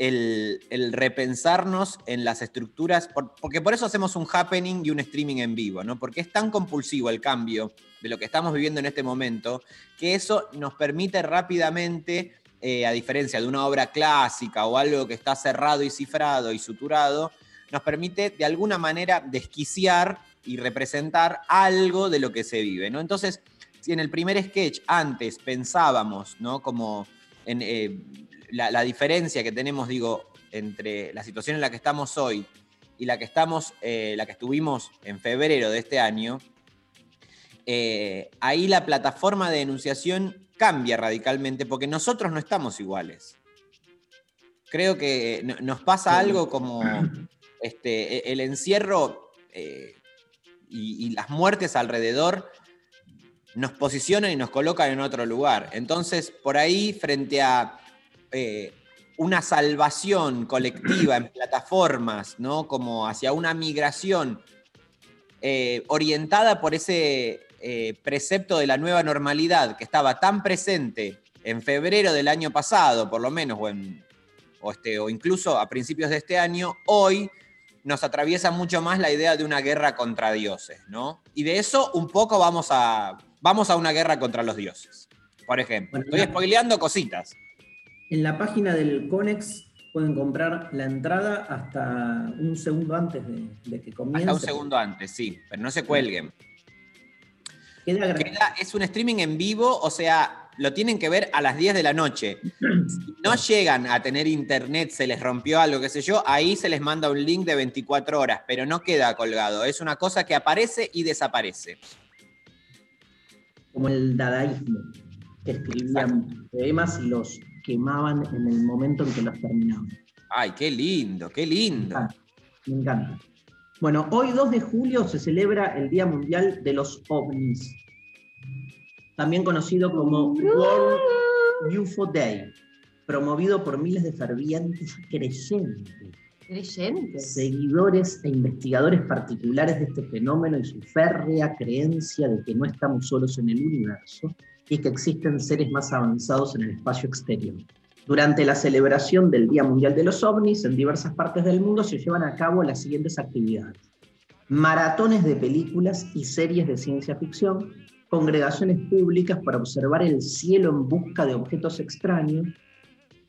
el, repensarnos en las estructuras, por- porque por eso hacemos un happening y un streaming en vivo, ¿no? Porque es tan compulsivo el cambio de lo que estamos viviendo en este momento, que eso nos permite rápidamente, eh, a diferencia de una obra clásica o algo que está cerrado y cifrado y suturado, nos permite de alguna manera desquiciar y representar algo de lo que se vive, ¿no? Entonces, si en el primer sketch antes pensábamos, ¿no? Como en eh, la, la diferencia que tenemos, digo, entre la situación en la que estamos hoy y la que estamos, eh, la que estuvimos en febrero de este año, eh, ahí la plataforma de denunciación cambia radicalmente porque nosotros no estamos iguales. Creo que no- nos pasa algo como este, e- el encierro eh, y, y las muertes alrededor nos posicionan y nos colocan en otro lugar. Entonces, por ahí, frente a eh, una salvación colectiva en plataformas, ¿no? Como hacia una migración eh, orientada por ese eh, precepto de la nueva normalidad que estaba tan presente en febrero del año pasado, por lo menos, o, en- o este, o incluso a principios de este año, hoy nos atraviesa mucho más la idea de una guerra contra dioses, ¿no? Y de eso un poco vamos a, vamos a una guerra contra los dioses, por ejemplo. Estoy spoileando cositas. En la página del Conex pueden comprar la entrada hasta un segundo antes de, de que comience. Hasta un segundo antes, sí, pero no se cuelguen. Queda- es un streaming en vivo, o sea, lo tienen que ver a las 10 de la noche. Si no llegan a tener internet, se les rompió algo, qué sé yo, ahí se les manda un link de 24 horas, pero no queda colgado. Es una cosa que aparece y desaparece. como el dadaísmo, que escribían poemas y los quemaban en el momento en que los terminaban. Ay, qué lindo, qué lindo. Me encanta. Bueno, hoy 2 de julio se celebra el Día Mundial de los OVNIs, también conocido como World UFO Day. promovido por miles de fervientes creyentes, Creyentes. seguidores e investigadores particulares de este fenómeno y su férrea creencia de que no estamos solos en el universo y que existen seres más avanzados en el espacio exterior. Durante la celebración del Día Mundial de los OVNIs en diversas partes del mundo se llevan a cabo las siguientes actividades. Maratones de películas y series de ciencia ficción, congregaciones públicas para observar el cielo en busca de objetos extraños,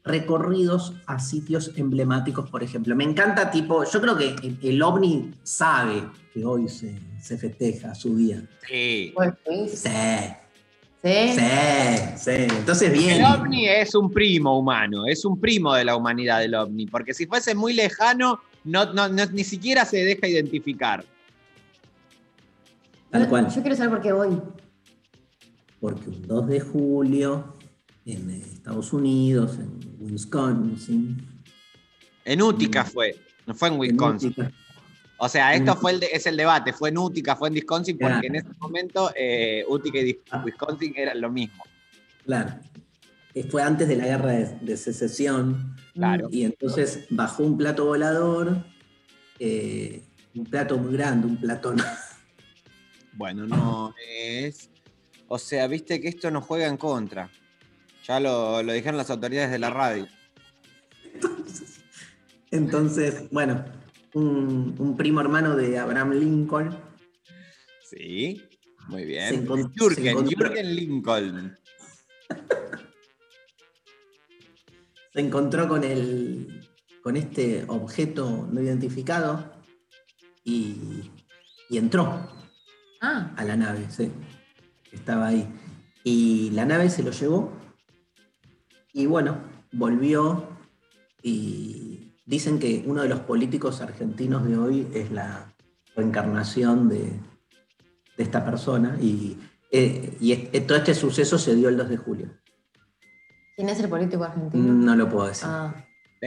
recorridos a sitios emblemáticos, por ejemplo. Me encanta, tipo, yo creo que el, el ovni sabe que hoy se, se festeja su día. Sí. Sí. ¿Sí? Sí, sí. Entonces, bien. El ovni es un primo humano, es un primo de la humanidad el ovni, porque si fuese muy lejano, no, no- no- ni siquiera se deja identificar. Tal cual. Yo quiero saber por qué voy. Porque un 2 de julio en Estados Unidos, en Wisconsin. En Útica fue, no fue en Wisconsin. Útica. O sea, esto fue el de- es el debate, fue en Útica, fue en Wisconsin, porque Claro. en ese momento eh, Útica y Wisconsin eran lo mismo. Claro. Eh, Fue antes de la guerra de, de secesión. Claro. Y entonces bajó un plato volador, eh, un plato muy grande, un platón. Bueno, no es. O sea, viste que esto nos juega en contra. Ya lo, lo dijeron las autoridades de la radio. Entonces, bueno, un, un primo hermano de Abraham Lincoln Sí, muy Se bien. Jürgen, encontró- Jürgen Lincoln. se encontró con, el, con este objeto no identificado y, y entró Ah, a la nave, sí. Estaba ahí. Y la nave se lo llevó y bueno, volvió y dicen que uno de los políticos argentinos de hoy es la reencarnación de, de esta persona y, eh, y es- todo este suceso se dio el 2 de julio. ¿quién es el político argentino? No lo puedo decir. Ah,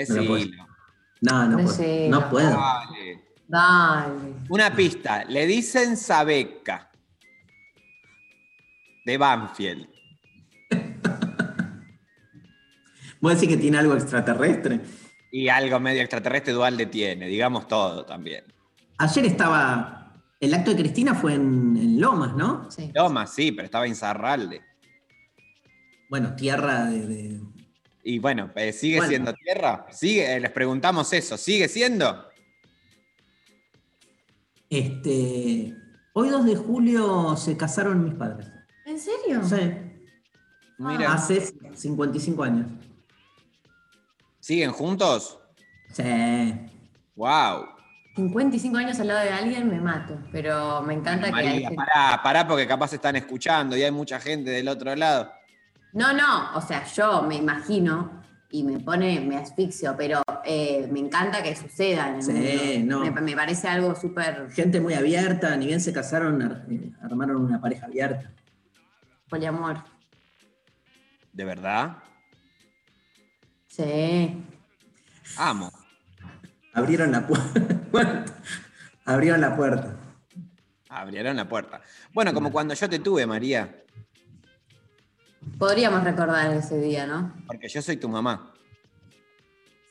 No lo puedo decir. No, no puedo. No puedo. Dale. dale. Una pista. Le dicen Sabeca. De Banfield. ¿Vos decís que tiene algo extraterrestre? Y algo medio extraterrestre Dualde tiene, digamos todo también. Ayer estaba. El acto de Cristina fue en, en Lomas, ¿no? Sí. Toma, sí, pero estaba Inzarralde. Bueno, tierra de. de- Y bueno, eh, ¿sigue Bueno. siendo tierra? ¿Sigue? Eh, Les preguntamos eso. ¿Sigue siendo? Este. Hoy 2 de julio se casaron mis padres. ¿En serio? Sí. Mira. Hace 55 años. ¿Siguen juntos? Sí. ¡Wow! 55 años al lado de alguien me mato, pero me encanta que hay María, gente- pará, pará, porque capaz están escuchando y hay mucha gente del otro lado. No, no, o sea, yo me imagino y me pone, me asfixio, pero eh, me encanta que suceda en el Sí, mundo. no. Me, me parece algo súper Gente muy abierta, ni bien se casaron, ar- eh, armaron una pareja abierta. poliamor. ¿De verdad? Sí. Amo. Abrieron la puerta. Abrieron la puerta. Abrieron la puerta. Bueno, como cuando yo te tuve, María, Podríamos recordar ese día, ¿no? porque yo soy tu mamá.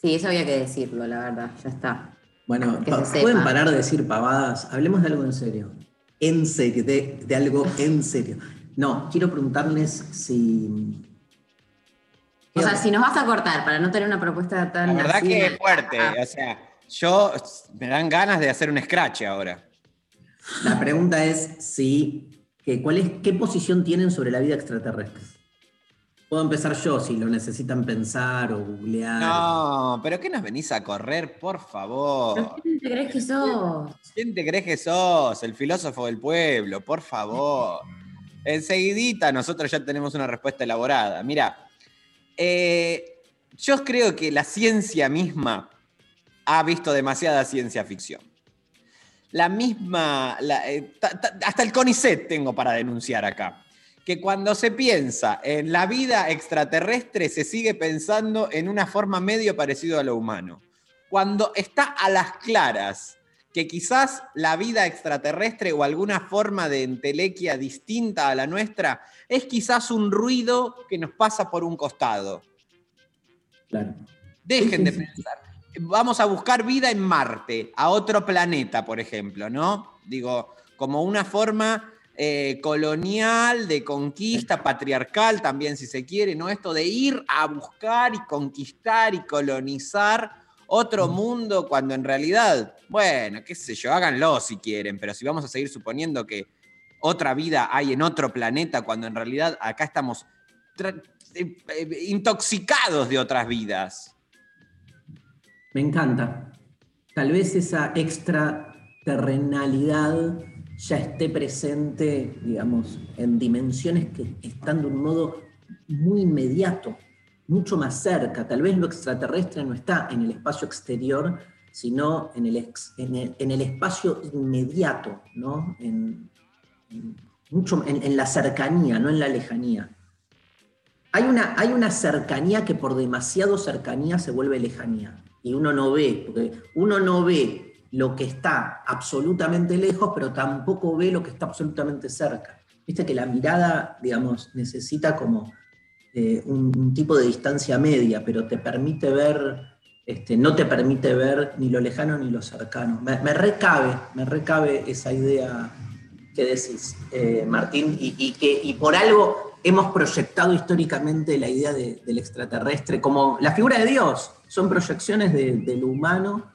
Sí, eso había que decirlo, la verdad, ya está. Bueno, pa- se pueden sepa. parar de decir pavadas. Hablemos de algo en serio. En serio, de, de algo en serio. No, quiero preguntarles si. O sea, si nos vas a cortar para no tener una propuesta tan. La verdad así, que es fuerte. ah, O sea, yo me dan ganas de hacer un scratch ahora. La pregunta es si. Que, ¿cuál es, ¿Qué posición tienen sobre la vida extraterrestre? Puedo empezar yo si lo necesitan pensar o googlear. No, pero ¿qué nos venís a correr, por favor? ¿Quién te crees que sos? ¿Quién te crees que sos? El filósofo del pueblo, por favor. Enseguidita nosotros ya tenemos una respuesta elaborada. Mira, eh, yo creo que la ciencia misma ha visto demasiada ciencia ficción. La misma, eh, ta- ta- hasta el CONICET tengo para denunciar acá, que cuando se piensa en la vida extraterrestre se sigue pensando en una forma medio parecido a lo humano. Cuando está a las claras que quizás la vida extraterrestre o alguna forma de entelequia distinta a la nuestra es quizás un ruido que nos pasa por un costado. Claro. Dejen de pensar. Vamos a buscar vida en Marte, a otro planeta, por ejemplo, ¿no? Digo, como una forma eh, colonial, de conquista, patriarcal también, si se quiere, ¿no? Esto de ir a buscar y conquistar y colonizar otro mundo cuando en realidad, bueno, qué sé yo, háganlo si quieren, pero si vamos a seguir suponiendo que otra vida hay en otro planeta cuando en realidad acá estamos eh, eh, intoxicados de otras vidas. Me encanta. Tal vez esa extraterrenalidad ya esté presente, digamos, en dimensiones que están de un modo muy inmediato, mucho más cerca. Tal vez lo extraterrestre no está en el espacio exterior, sino en el, en el, espacio inmediato, ¿no? En, mucho, en la cercanía, no en la lejanía. Hay una, hay una cercanía que por demasiado cercanía se vuelve lejanía. Y uno no ve, porque uno no ve lo que está absolutamente lejos, pero tampoco ve lo que está absolutamente cerca. Viste que la mirada, digamos, necesita como eh, un, tipo de distancia media, pero te permite ver, este, no te permite ver ni lo lejano ni lo cercano. Me, recabe, me recabe esa idea que decís, eh, Martín, y, que y por algo hemos proyectado históricamente la idea de- del extraterrestre como la figura de Dios. Son proyecciones de, de lo humano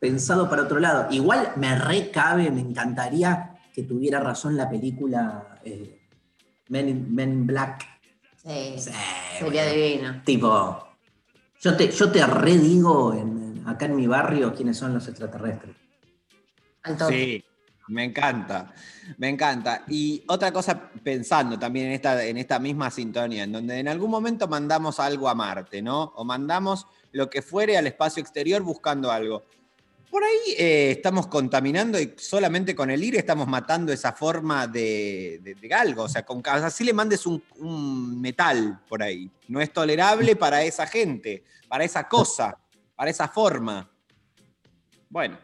pensado para otro lado. Igual me recabe, me encantaría que tuviera razón la película eh, Men, Men in Black. Sí, Sí, sería bueno. divino. Tipo, yo te, yo te redigo en- acá en mi barrio quiénes son los extraterrestres. Al toque. Sí, me encanta, me encanta. Y otra cosa, pensando también en esta, en esta misma sintonía, en donde en algún momento mandamos algo a Marte, ¿no? O mandamos lo que fuere al espacio exterior buscando algo. Por ahí eh, estamos contaminando y solamente con el ir estamos matando esa forma de, de-. O sea, con, así le mandes un, un metal por ahí. No es tolerable para esa gente, para esa cosa, para esa forma. Bueno,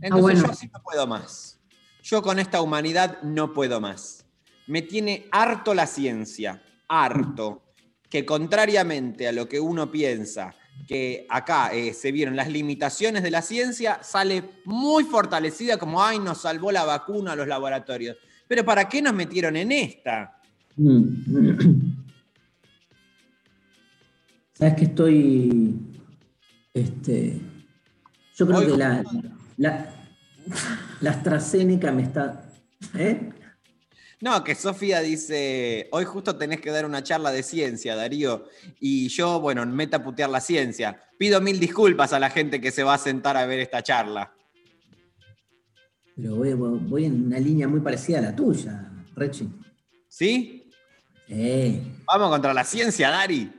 entonces bueno. yo así no puedo más. Yo con esta humanidad no puedo más. Me tiene harto la ciencia, harto, que contrariamente a lo que uno piensa, que acá eh, se vieron las limitaciones de la ciencia, sale muy fortalecida como, ay, nos salvó la vacuna a los laboratorios. Pero ¿para qué nos metieron en esta? Mm. Sabes que estoy. Este. Yo creo Hoy que la, la, la AstraZeneca me está. ¿Eh? No, que Sofía dice, hoy justo tenés que dar una charla de ciencia, Darío, y yo, bueno, meta putear la ciencia. Pido mil disculpas a la gente que se va a sentar a ver esta charla. Pero voy, en una línea muy parecida a la tuya, Rechi. ¿Sí? Eh. Vamos contra la ciencia, Dari.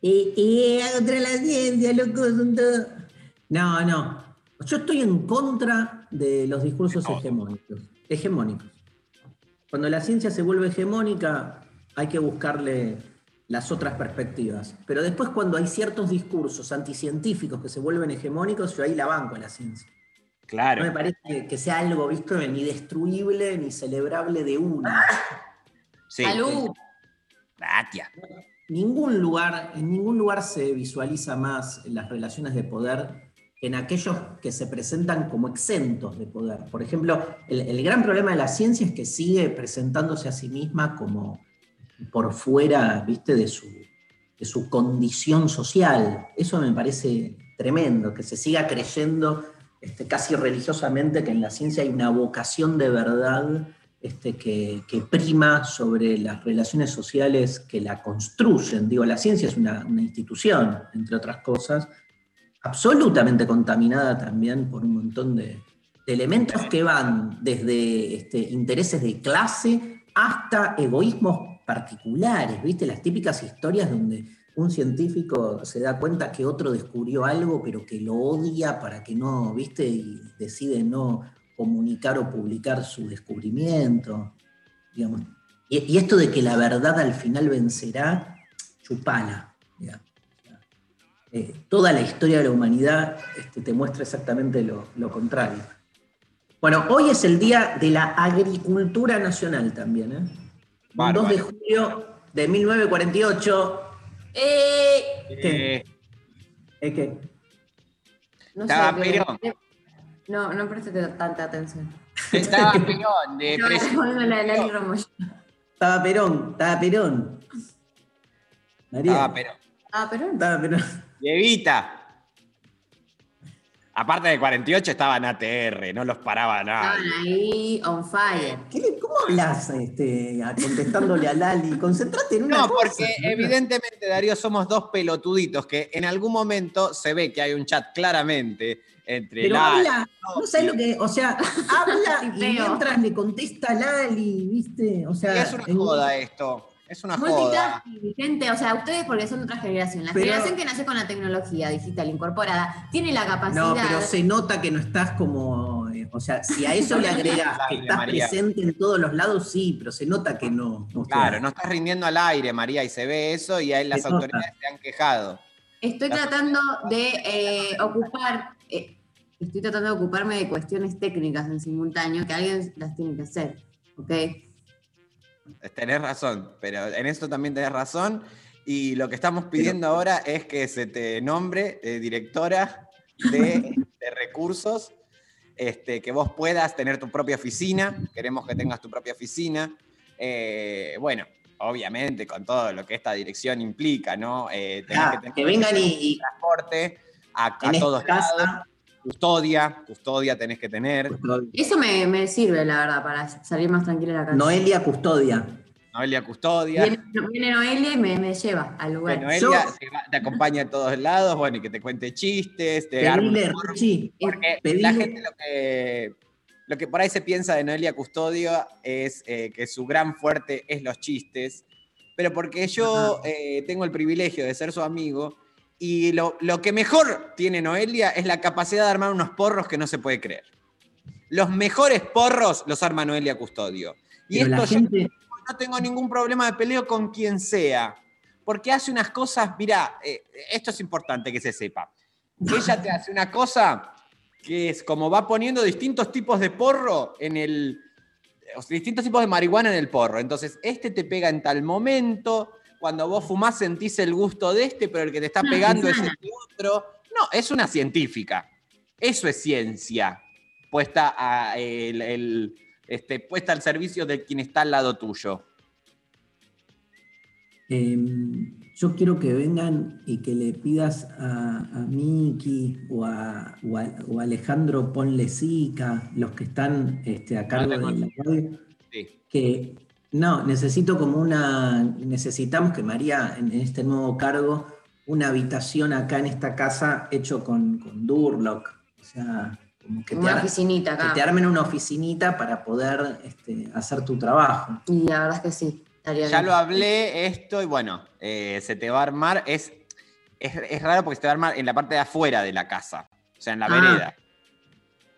Y, y contra la ciencia, loco, son todos. No, no. Yo estoy en contra de los discursos hegemónicos. Hegemónicos. Cuando la ciencia se vuelve hegemónica, hay que buscarle las otras perspectivas. Pero después, cuando hay ciertos discursos anticientíficos que se vuelven hegemónicos, yo ahí la banco a la ciencia. Claro. No me parece que- sea algo, visto, ni destruible ni celebrable de una. Sí. Salud. Gracias. Ningún lugar, en ningún lugar se visualiza más las relaciones de poder en aquellos que se presentan como exentos de poder. Por ejemplo, el, gran problema de la ciencia es que sigue presentándose a sí misma como por fuera, viste, de su, de su condición social. Eso me parece tremendo, que se siga creyendo este, casi religiosamente que en la ciencia hay una vocación de verdad este, que, que prima sobre las relaciones sociales que la construyen. Digo, la ciencia es una institución, entre otras cosas, absolutamente contaminada también por un montón de, elementos que van desde este, intereses de clase hasta egoísmos particulares, ¿viste? Las típicas historias donde un científico se da cuenta que otro descubrió algo, pero que lo odia para que no, ¿viste? Y decide no comunicar o publicar su descubrimiento. Y, esto de que la verdad al final vencerá, chupala. Eh, toda la historia de la humanidad este, te muestra exactamente lo, lo contrario. Bueno, hoy es el Día de la Agricultura Nacional también, ¿eh? Un 2 de julio de 1948. Eh, Eh, Es que No Estaba sé, Perón. No, no presté tanta atención. Estaba Perón de Estaba la Romoyo. estaba Perón, estaba Perón. María. Estaba Perón. Ah, Perón. Estaba Perón. Evita. Aparte de 48 estaban ATR, no los paraba nada. Estaban ahí on fire. ¿Qué le- ¿Cómo hablas este, contestándole a Lali? Concentrate en una No, cosa. porque evidentemente, Darío, somos dos pelotuditos que en algún momento se ve que hay un chat claramente entre Pero Lali. habla, no sabes lo que, o sea, habla y mientras le contesta a Lali, ¿viste? O sea, es una en- joda esto. Es una joda. Gente, o sea, ustedes porque son otra generación. La Pero- generación que nació con la tecnología digital incorporada tiene la capacidad. No, pero se nota que no estás como, eh, o sea, si a eso le agregas que estás María. presente en todos los lados, sí, pero se nota que no. no Claro, no estás rindiendo al aire, María, y se ve eso y ahí las Se nota. autoridades se han quejado. Estoy tratando de eh, ocupar, eh, estoy tratando de ocuparme de cuestiones técnicas en simultáneo que alguien las tiene que hacer, ¿ok? Tenés razón, pero en esto también tenés razón. Y lo que estamos pidiendo ahora es que se te nombre eh, directora de, de recursos, este, que vos puedas tener tu propia oficina. Queremos que tengas tu propia oficina. Eh, bueno, obviamente con todo lo que esta dirección implica, ¿no? Eh, tenés Ah, que tener que vengan y- transporte a, a En esta todos casa- lados. Custodia, custodia tenés que tener. Eso me, me sirve, la verdad, para salir más tranquila de la casa. Noelia Custodia. Noelia Custodia. Viene, viene Noelia y me, me lleva al lugar. Bueno, Elia te, te acompaña a todos lados, bueno, y que te cuente chistes, te Pedile, Porque pedile- la gente lo que, lo que por ahí se piensa de Noelia Custodio es eh, que su gran fuerte es los chistes, pero porque yo eh, tengo el privilegio de ser su amigo y lo, lo que mejor tiene Noelia es la capacidad de armar unos porros que no se puede creer. Los mejores porros los arma Noelia Custodio. Y Pero esto yo gente- no tengo ningún problema de peleo con quien sea. Porque hace unas cosas, mira, esto es importante que se sepa. Ella te hace una cosa que es como va poniendo distintos tipos de porro en el. distintos tipos de marihuana en el porro. Entonces, este te pega en tal momento. Cuando vos fumás sentís el gusto de este, pero el que te está pegando es el otro. No, es una científica. Eso es ciencia. Puesta, a, el- el- este, puesta al servicio de quien está al lado tuyo. Eh, yo quiero que vengan y que le pidas a, a Miki o a, o a- o a Alejandro Ponlesica, los que están este, a cargo de la radio, Sí. que no, necesito como una, necesitamos que María en este nuevo cargo, una habitación acá en esta casa hecho con, con Durlock, o sea, como que te, Una ar- oficinita que te armen una oficinita para poder este, hacer tu trabajo. Y la verdad es que sí. estaría Ya bien. lo hablé esto y bueno, eh, se te va a armar. Es, es, es raro porque se te va a armar en la parte de afuera de la casa, o sea, en la Ah. vereda.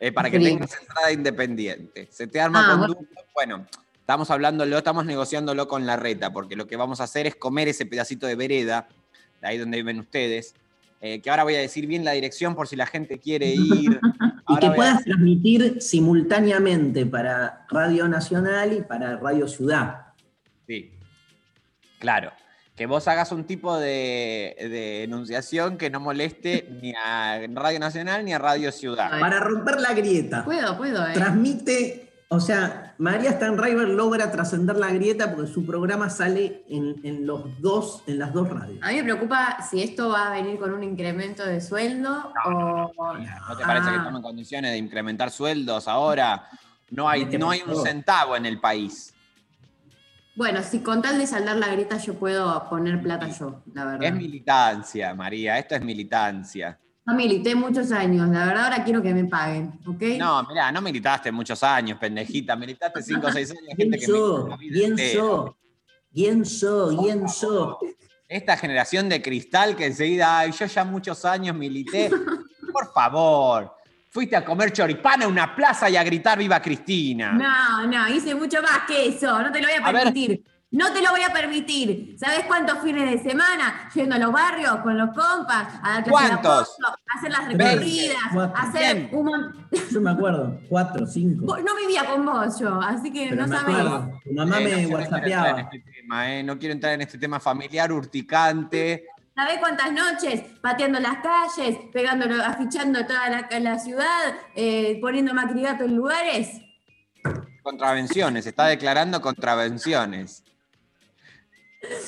Eh, para que tengas entrada independiente. Se te arma Ah, con bueno. duplo. Bueno, estamos hablándolo, estamos negociándolo con la reta, porque lo que vamos a hacer es comer ese pedacito de vereda, de ahí donde viven ustedes. eh, que ahora voy a decir bien la dirección por si la gente quiere ir. Y que a- puedas transmitir simultáneamente para Radio Nacional y para Radio Ciudad. Sí, claro. Que vos hagas un tipo de, de enunciación que no moleste ni a Radio Nacional ni a Radio Ciudad. Para romper la grieta. Puedo, puedo, ¿eh? Transmite, o sea, María Stanriver logra trascender la grieta porque su programa sale en, en los dos, en las dos radios. A mí me preocupa si esto va a venir con un incremento de sueldo o. ¿No te parece que Ah. estamos en condiciones de incrementar sueldos ahora? No hay, Mete no hay un centavo en el país. Bueno, si con tal de saldar la grieta yo puedo poner plata yo, la verdad. Es militancia, María, esto es militancia. No milité muchos años, la verdad ahora quiero que me paguen, ¿ok? No, mirá, no militaste muchos años, pendejita. Militaste 5 o 6 años, ¿Quién gente que milita sos? la vida ¿Quién sos? ¿Quién sos? ¿Quién sos? Esta generación de cristal que enseguida, ay, yo ya muchos años milité. Por favor, fuiste a comer choripán a una plaza y a gritar viva Cristina. No, no, hice mucho más que eso, no te lo voy a A ver. No te lo voy a permitir. ¿Sabes cuántos fines de semana yendo a los barrios con los compas a dar clases de apoyo, a hacer las recorridas, cuatro. hacer Bien. un Yo me acuerdo, cuatro, cinco. No vivía con vos yo, así que Pero no sabés. Tu mamá Eh, no me en whatsappeaba. este tema, eh, no quiero entrar en este tema familiar urticante ¿Sabés cuántas noches? Pateando las calles, pegándolo, afichando toda la, la ciudad, eh, poniendo macrigato en lugares. Contravenciones, está declarando contravenciones.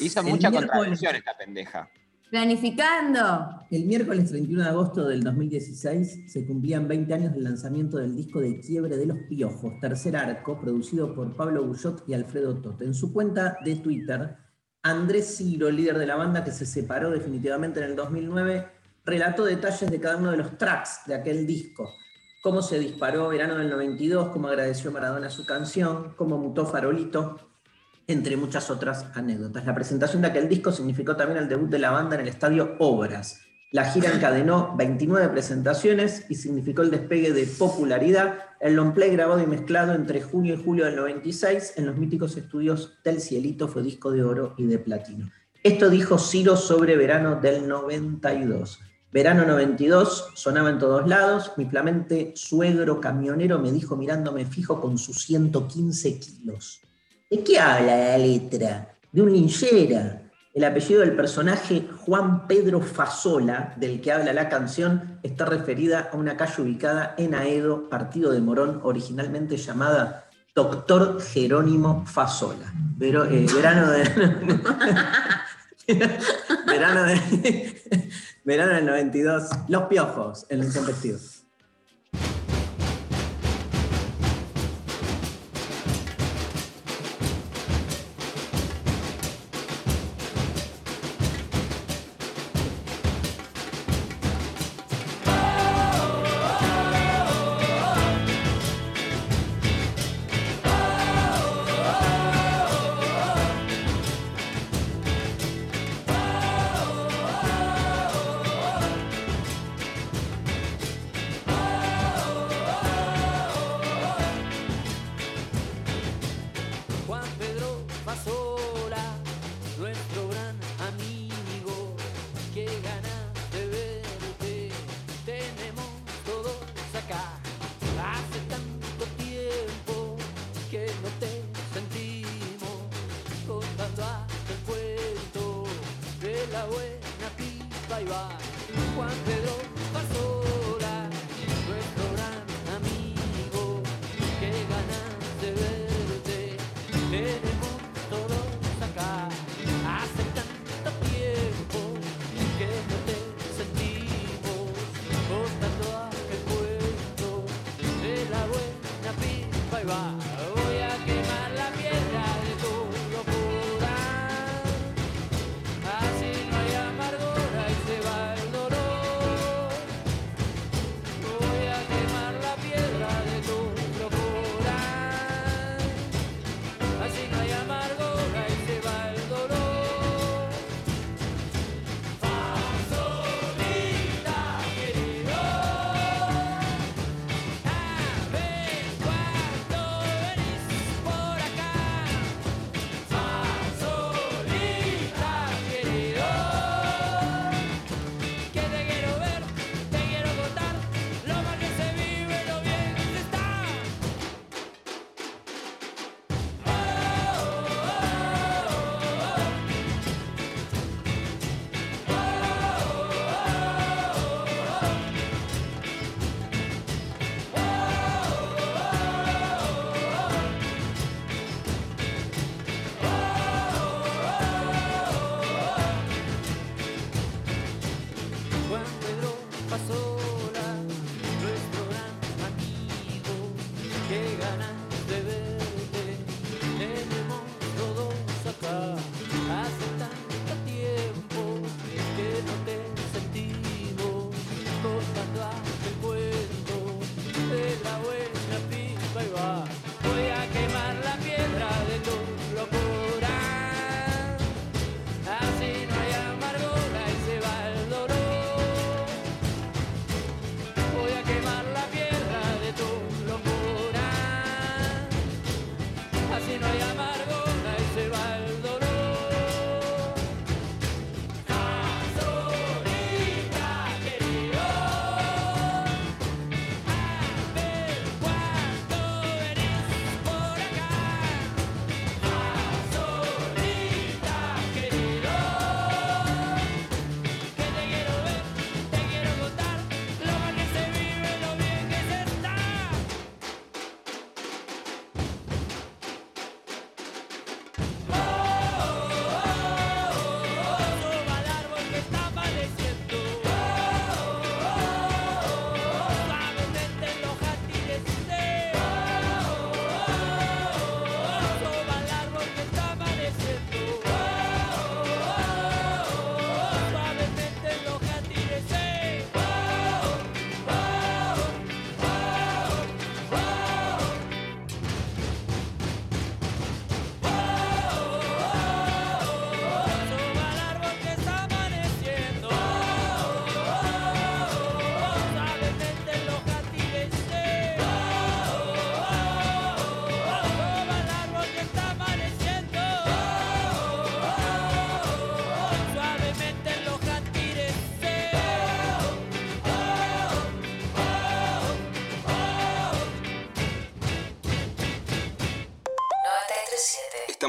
Hizo El mucha esta pendeja. Planificando. El miércoles 31 de agosto del 2016 se cumplían 20 años del lanzamiento del disco de Quiebre de los Piojos, tercer arco, producido por Pablo Bullot y Alfredo Tote. En su cuenta de Twitter, Andrés Ciro, líder de la banda que se separó definitivamente en el 2009, relató detalles de cada uno de los tracks de aquel disco. Cómo se disparó Verano del 92, cómo agradeció Maradona su canción, cómo mutó Farolito, entre muchas otras anécdotas. La presentación de aquel disco significó también el debut de la banda en el estadio Obras. La gira encadenó 29 presentaciones y significó el despegue de popularidad. El long play grabado y mezclado entre junio y julio del 96 en los míticos estudios del Cielito fue disco de oro y de platino. Esto dijo Ciro sobre verano del 92. Verano 92 sonaba en todos lados. Mi flamente suegro camionero me dijo mirándome fijo con sus 115 kilos. ¿De qué habla la letra? De un linchera. El apellido del personaje Juan Pedro Fasola, del que habla la canción, está referida a una calle ubicada en Aedo, partido de Morón, originalmente llamada Doctor Jerónimo Fasola. Eh, verano de. verano de. verano del 92. Los piojos, el intempestivo.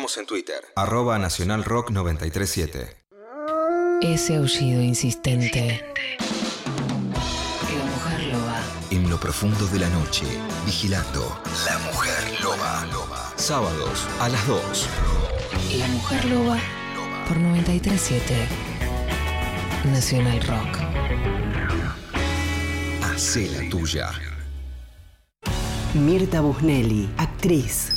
Estamos en Twitter, arroba Nacional Rock 937. Ese aullido insistente. La mujer loba. En lo profundo de la noche, vigilando La Mujer Loba. Sábados a las 2. La mujer loba por 937. Nacional Rock. Hacé la tuya. Mirta Busnelli, actriz.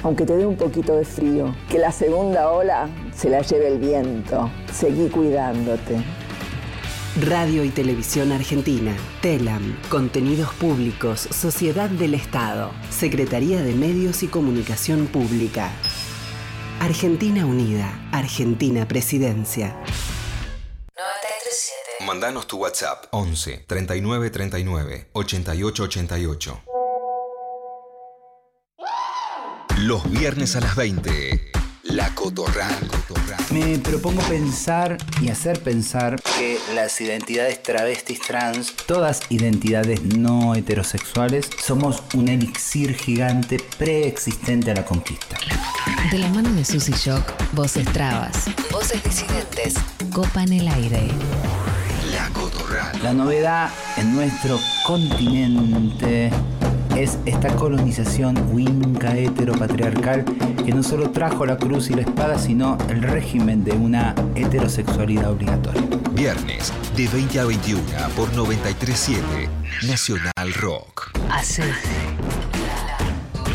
aunque te dé un poquito de frío. Que la segunda ola se la lleve el viento. Seguí cuidándote. Radio y Televisión Argentina. TELAM. Contenidos Públicos. Sociedad del Estado. Secretaría de Medios y Comunicación Pública. Argentina Unida. Argentina Presidencia. Mandanos tu WhatsApp 11 39 39 88 88. Los viernes a las 20. La Cotorra. Me propongo pensar y hacer pensar que las identidades travestis trans, todas identidades no heterosexuales, somos un elixir gigante preexistente a la conquista. De la mano de Susy Shock, voces trabas, voces disidentes, copan el aire. La Cotorra. La novedad en nuestro continente es esta colonización winca heteropatriarcal que no solo trajo la cruz y la espada, sino el régimen de una heterosexualidad obligatoria. Viernes de 20 a 21 por 937 Nacional Rock. Hace la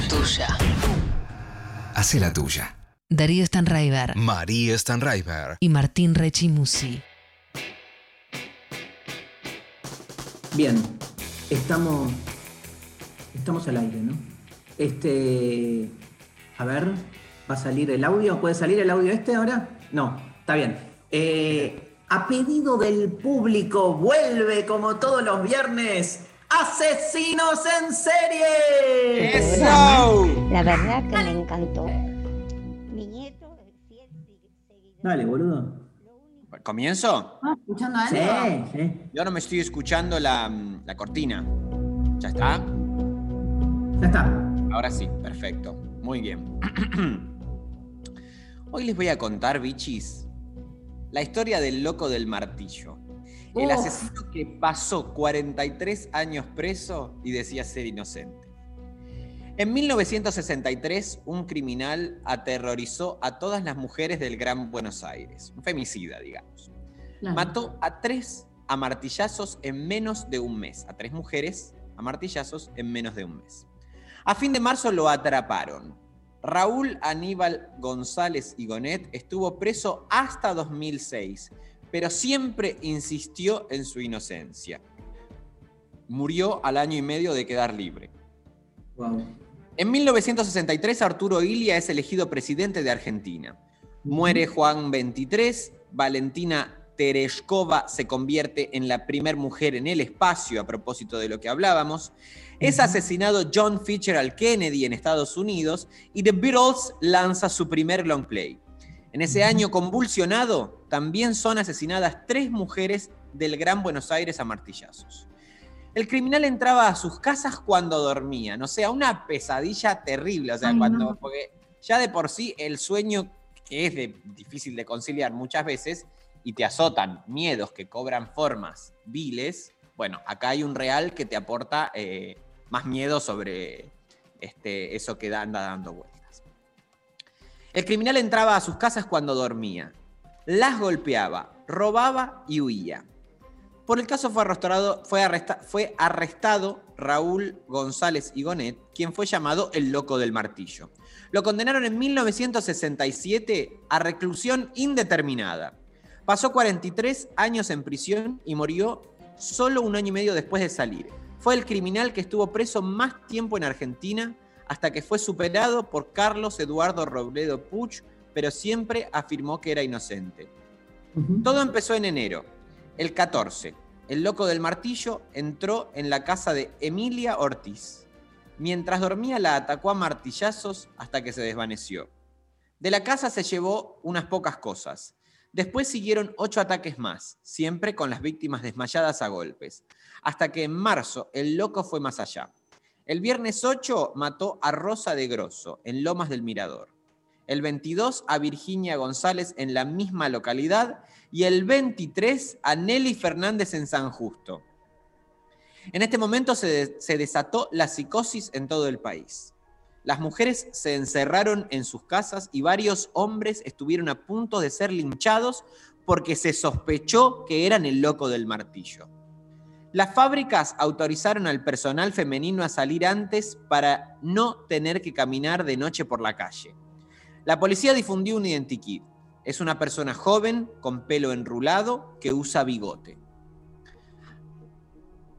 tuya. Hace la tuya. Darío Stanraiver María Stanraiver. y Martín Rechimusi. Bien, estamos, estamos al aire, ¿no? Este, a ver, ¿va a salir el audio? ¿Puede salir el audio este ahora? No, está bien. Eh, a pedido del público, vuelve como todos los viernes, Asesinos en Serie. La verdad que me encantó. Mi nieto Dale, boludo. ¿Comienzo? ¿Escuchando Sí, algo? sí. Yo no me estoy escuchando la, la cortina. ¿Ya está? Ya está. Ahora sí, perfecto. Muy bien. Hoy les voy a contar, bichis, la historia del loco del martillo. El asesino que pasó 43 años preso y decía ser inocente. En 1963, un criminal aterrorizó a todas las mujeres del Gran Buenos Aires. Un femicida, digamos. Mató a tres a martillazos en menos de un mes. A tres mujeres a martillazos en menos de un mes. A fin de marzo lo atraparon. Raúl Aníbal González Igonet estuvo preso hasta 2006, pero siempre insistió en su inocencia. Murió al año y medio de quedar libre. En 1963 Arturo Ilia es elegido presidente de Argentina. Muere Juan XXIII, Valentina Tereshkova se convierte en la primer mujer en el espacio, a propósito de lo que hablábamos. Es asesinado John Fitzgerald Kennedy en Estados Unidos y The Beatles lanza su primer long play. En ese año convulsionado también son asesinadas tres mujeres del Gran Buenos Aires a martillazos. El criminal entraba a sus casas cuando dormían, o sea, una pesadilla terrible, o sea, Ay, cuando, no. porque ya de por sí el sueño que es de- difícil de conciliar muchas veces y te azotan miedos que cobran formas viles, bueno, acá hay un real que te aporta eh, más miedo sobre este, eso que da- anda dando vueltas. El criminal entraba a sus casas cuando dormía, las golpeaba, robaba y huía. Por el caso fue arrestado, fue, fue arrestado Raúl González Igonet, quien fue llamado el loco del martillo. Lo condenaron en 1967 a reclusión indeterminada. Pasó 43 años en prisión y murió solo un año y medio después de salir. Fue el criminal que estuvo preso más tiempo en Argentina hasta que fue superado por Carlos Eduardo Robledo Puch pero siempre afirmó que era inocente. Todo empezó en enero. El 14, el loco del martillo entró en la casa de Emilia Ortiz. Mientras dormía la atacó a martillazos hasta que se desvaneció. De la casa se llevó unas pocas cosas. Después siguieron ocho ataques más, siempre con las víctimas desmayadas a golpes, hasta que en marzo el loco fue más allá. El viernes 8 mató a Rosa de Grosso, en Lomas del Mirador. El 22 a Virginia González en la misma localidad y el 23 a Nelly Fernández en San Justo. En este momento se, se desató la psicosis en todo el país. Las mujeres se encerraron en sus casas y varios hombres estuvieron a punto de ser linchados porque se sospechó que eran el loco del martillo. Las fábricas autorizaron al personal femenino a salir antes para no tener que caminar de noche por la calle. La policía difundió un identikit. Es una persona joven con pelo enrulado que usa bigote.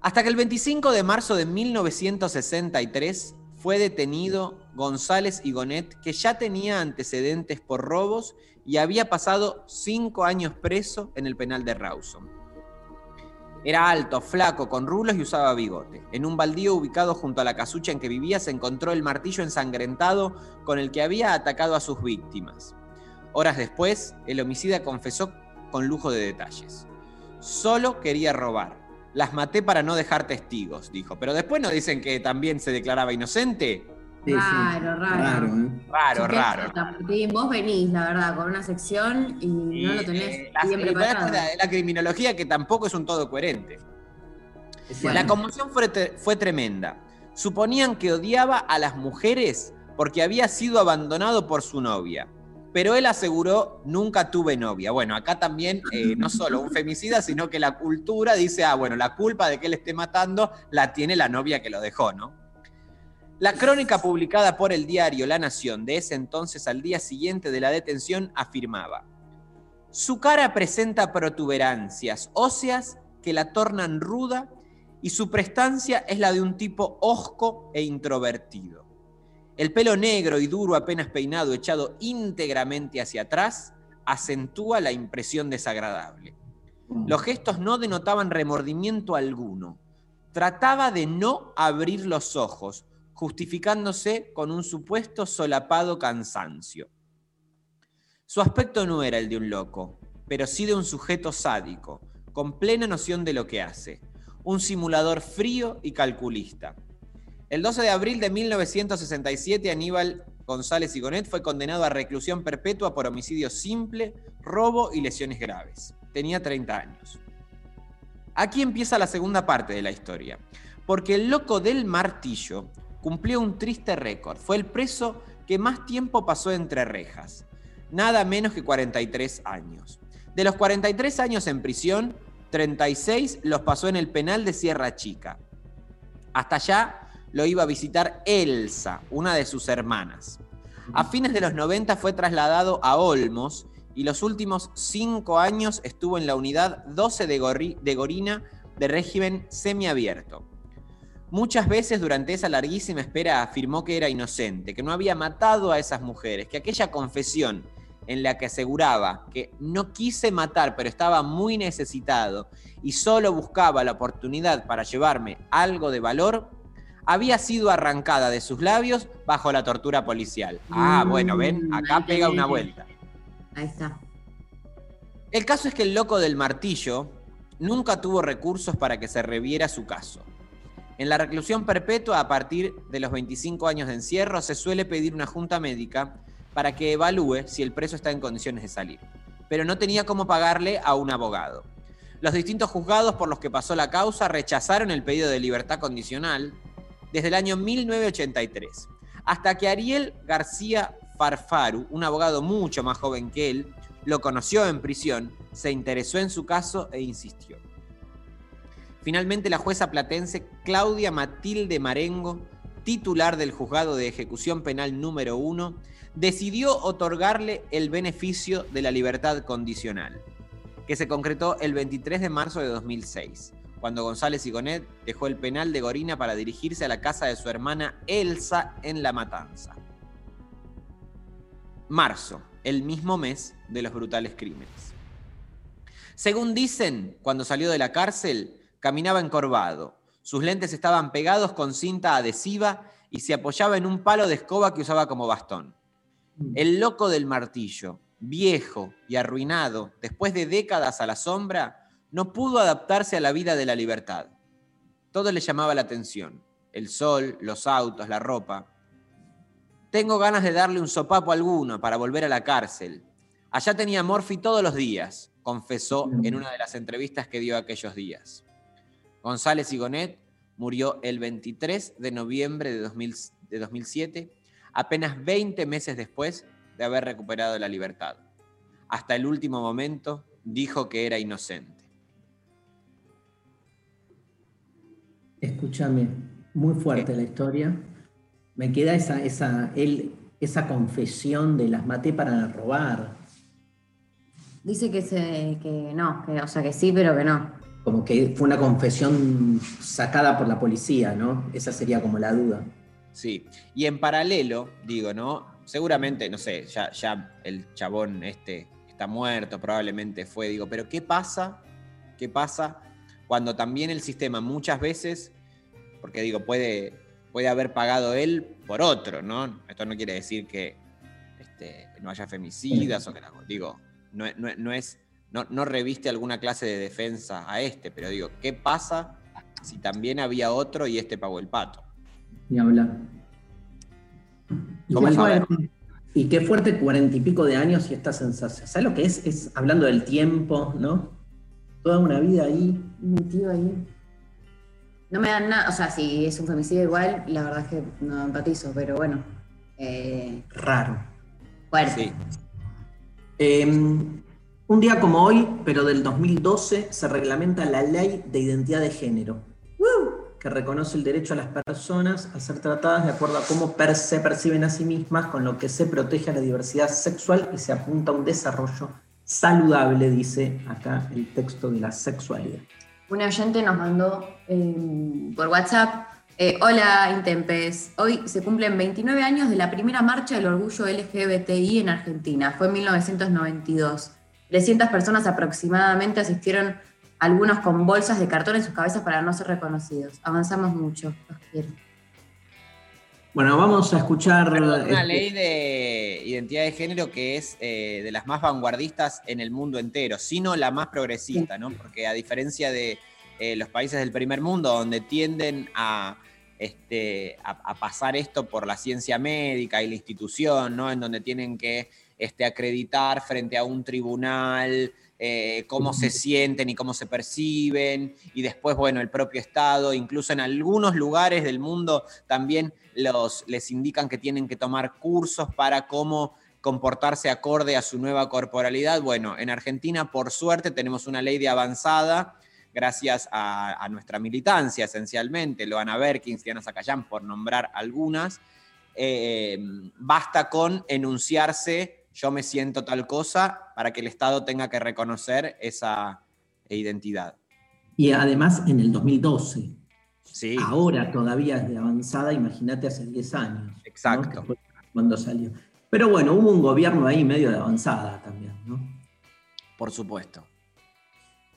Hasta que el 25 de marzo de 1963 fue detenido González Igonet, que ya tenía antecedentes por robos y había pasado cinco años preso en el penal de Rawson. Era alto, flaco, con rulos y usaba bigote. En un baldío ubicado junto a la casucha en que vivía se encontró el martillo ensangrentado con el que había atacado a sus víctimas. Horas después, el homicida confesó con lujo de detalles. Solo quería robar. Las maté para no dejar testigos, dijo. Pero después nos dicen que también se declaraba inocente. Raro, raro. Raro, ¿eh? Raro, vos venís, la verdad, con una sección y no lo tenés Eh, la, bien preparado. la, la criminología que tampoco es un todo coherente. La conmoción fue, fue tremenda. Suponían que odiaba a las mujeres porque había sido abandonado por su novia. Pero él aseguró, nunca tuve novia. Bueno, acá también eh, no solo un femicida, sino que la cultura dice, ah, bueno, la culpa de que él esté matando la tiene la novia que lo dejó, ¿no? La crónica publicada por el diario La Nación de ese entonces al día siguiente de la detención afirmaba, su cara presenta protuberancias óseas que la tornan ruda y su prestancia es la de un tipo hosco e introvertido. El pelo negro y duro apenas peinado echado íntegramente hacia atrás acentúa la impresión desagradable. Los gestos no denotaban remordimiento alguno. Trataba de no abrir los ojos, justificándose con un supuesto solapado cansancio. Su aspecto no era el de un loco, pero sí de un sujeto sádico, con plena noción de lo que hace, un simulador frío y calculista. El 12 de abril de 1967, Aníbal González Igonet fue condenado a reclusión perpetua por homicidio simple, robo y lesiones graves. Tenía 30 años. Aquí empieza la segunda parte de la historia, porque el loco del martillo cumplió un triste récord. Fue el preso que más tiempo pasó entre rejas, nada menos que 43 años. De los 43 años en prisión, 36 los pasó en el penal de Sierra Chica. Hasta allá lo iba a visitar Elsa, una de sus hermanas. A fines de los 90 fue trasladado a Olmos y los últimos cinco años estuvo en la unidad 12 de, Gorri- de Gorina de régimen semiabierto. Muchas veces durante esa larguísima espera afirmó que era inocente, que no había matado a esas mujeres, que aquella confesión en la que aseguraba que no quise matar, pero estaba muy necesitado y solo buscaba la oportunidad para llevarme algo de valor, había sido arrancada de sus labios bajo la tortura policial. Ah, bueno, ven, acá pega una vuelta. Ahí está. El caso es que el loco del martillo nunca tuvo recursos para que se reviera su caso. En la reclusión perpetua, a partir de los 25 años de encierro, se suele pedir una junta médica para que evalúe si el preso está en condiciones de salir. Pero no tenía cómo pagarle a un abogado. Los distintos juzgados por los que pasó la causa rechazaron el pedido de libertad condicional desde el año 1983, hasta que Ariel García Farfaru, un abogado mucho más joven que él, lo conoció en prisión, se interesó en su caso e insistió. Finalmente la jueza platense Claudia Matilde Marengo, titular del juzgado de ejecución penal número 1, decidió otorgarle el beneficio de la libertad condicional, que se concretó el 23 de marzo de 2006, cuando González Igonet dejó el penal de Gorina para dirigirse a la casa de su hermana Elsa en La Matanza. Marzo. el mismo mes de los brutales crímenes. Según dicen, cuando salió de la cárcel, caminaba encorvado. Sus lentes estaban pegados con cinta adhesiva y se apoyaba en un palo de escoba que usaba como bastón. El loco del martillo, viejo y arruinado, después de décadas a la sombra, no pudo adaptarse a la vida de la libertad. Todo le llamaba la atención. El sol, los autos, la ropa. Tengo ganas de darle un sopapo a alguno para volver a la cárcel. Allá tenía Morphy todos los días, confesó en una de las entrevistas que dio aquellos días. González Igonet murió el 23 de noviembre de, 2000 de 2007, apenas 20 meses después de haber recuperado la libertad. Hasta el último momento dijo que era inocente. Escúchame, muy fuerte la historia. Me queda esa, esa, él, esa confesión de las maté para robar. Dice que, se, que no, que, o sea, que sí, pero que no. Como que fue una confesión sacada por la policía, ¿no? Esa sería como la duda. Sí, y en paralelo, digo, ¿no? Seguramente, no sé, ya, ya el chabón este está muerto, probablemente fue, digo, pero ¿qué pasa? ¿Qué pasa cuando también el sistema muchas veces, porque digo, puede, puede haber pagado él por otro, ¿no? Esto no quiere decir que este, no haya femicidas o que la- digo, no- no es, no, no reviste alguna clase de defensa a este, pero digo, ¿qué pasa si también había otro y este pagó el pato? Ni hablar. Y ¿Cómo qué saber? fuerte- Y qué fuerte cuarenta y pico de años y esta sensación. ¿Sabes lo que es? Es hablando del tiempo, ¿no? Toda una vida ahí. Metido ahí. No me dan nada, o sea, si es un femicidio igual, la verdad es que no empatizo, pero bueno. Eh, Raro. fuerte. Eh, un día como hoy, pero del 2012, se reglamenta la ley de identidad de género, que reconoce el derecho a las personas a ser tratadas de acuerdo a cómo se perciben a sí mismas, con lo que se protege a la diversidad sexual y se apunta a un desarrollo saludable, dice acá el texto de la sexualidad. Un oyente nos mandó eh, por WhatsApp. eh, Hola, Intempes. Hoy se cumplen 29 años de la primera marcha del orgullo LGBTI en Argentina. Fue en 1992. 300 personas aproximadamente asistieron, algunos con bolsas de cartón en sus cabezas para no ser reconocidos. Avanzamos mucho. Los quiero. Bueno, vamos a escuchar... Una este, ley de identidad de género que es eh, de las más vanguardistas en el mundo entero, sino la más progresista, ¿no? Porque a diferencia de eh, los países del primer mundo, donde tienden a, este, a, a pasar esto por la ciencia médica y la institución, ¿no? En donde tienen que este, acreditar frente a un tribunal eh, cómo se sienten y cómo se perciben, y después, bueno, el propio Estado, incluso en algunos lugares del mundo también los, les indican que tienen que tomar cursos para cómo comportarse acorde a su nueva corporalidad. Bueno, en Argentina, por suerte, tenemos una ley de avanzada, gracias a, a nuestra militancia, esencialmente, Loana Berkins, Diana Zacayán, por nombrar algunas. Eh, basta con enunciarse yo me siento tal cosa para que el Estado tenga que reconocer esa identidad. Y además en el 2012. Sí. Ahora todavía es de avanzada, imagínate hace 10 años. Exacto. Cuando salió. Pero bueno, hubo un gobierno ahí medio de avanzada también, ¿no? Por supuesto.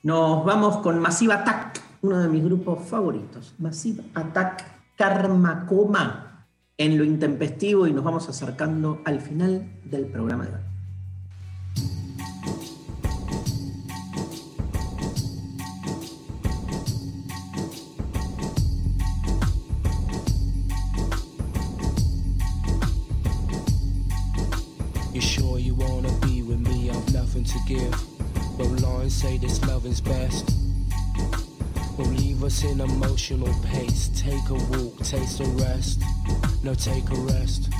Nos vamos con Massive Attack, uno de mis grupos favoritos. Massive Attack Karma Coma en lo intempestivo y nos vamos acercando al final del programa de hoy. You sure you wanna be with me? I've nothing to give. But lines say this loving's best. Will leave us in emotional pace. Take a walk, taste a rest. No, take a rest.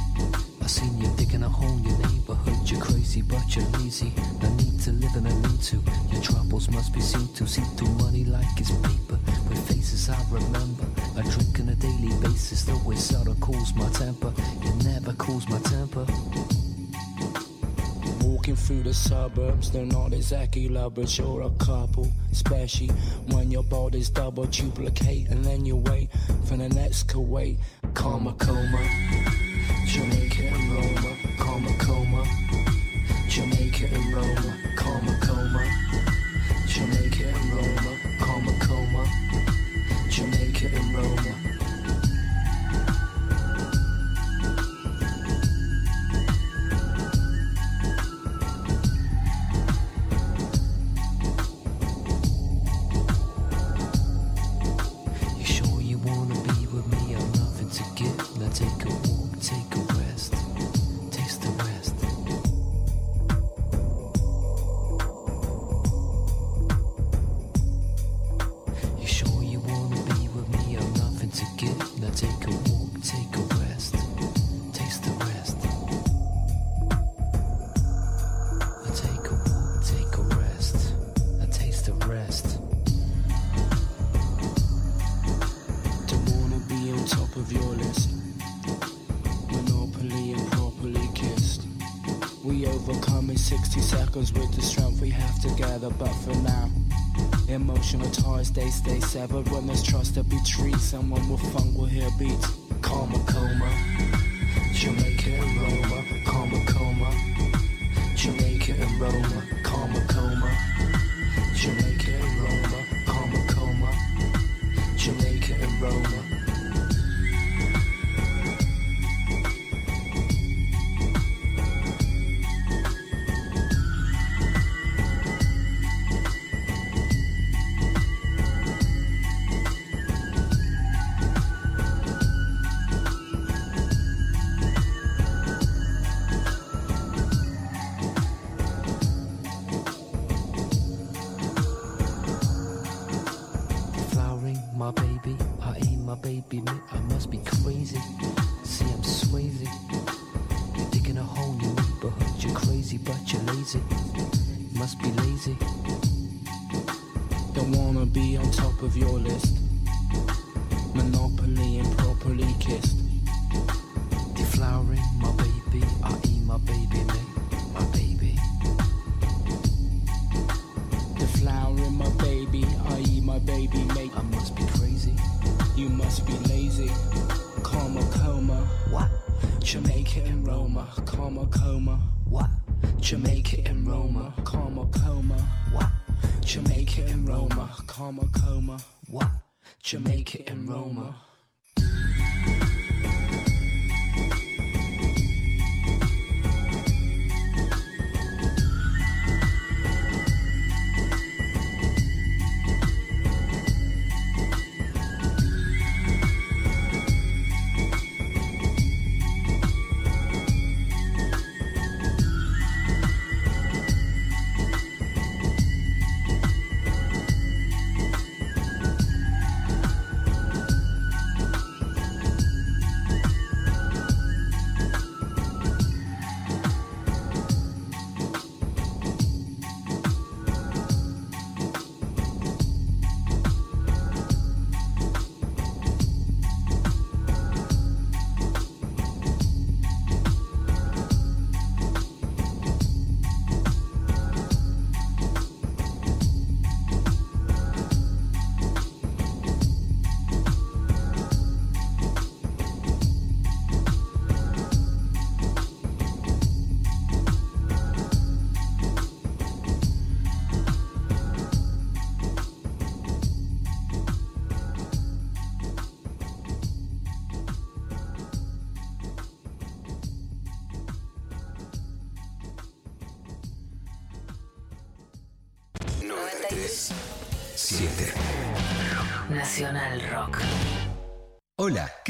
I seen you digging a hole in your neighborhood. You're crazy, but you're lazy. No need to live in a need to. Your troubles must be seen to. See through money like it's paper. With faces I remember. I drink on a daily basis. Though it seldom cools my temper. It never cools my temper. Walking through the suburbs, they're not exactly lovers, you're a couple. Especially when your body's double duplicate, and then you wait for the next Kuwait. Coma, Jamaica é uma amor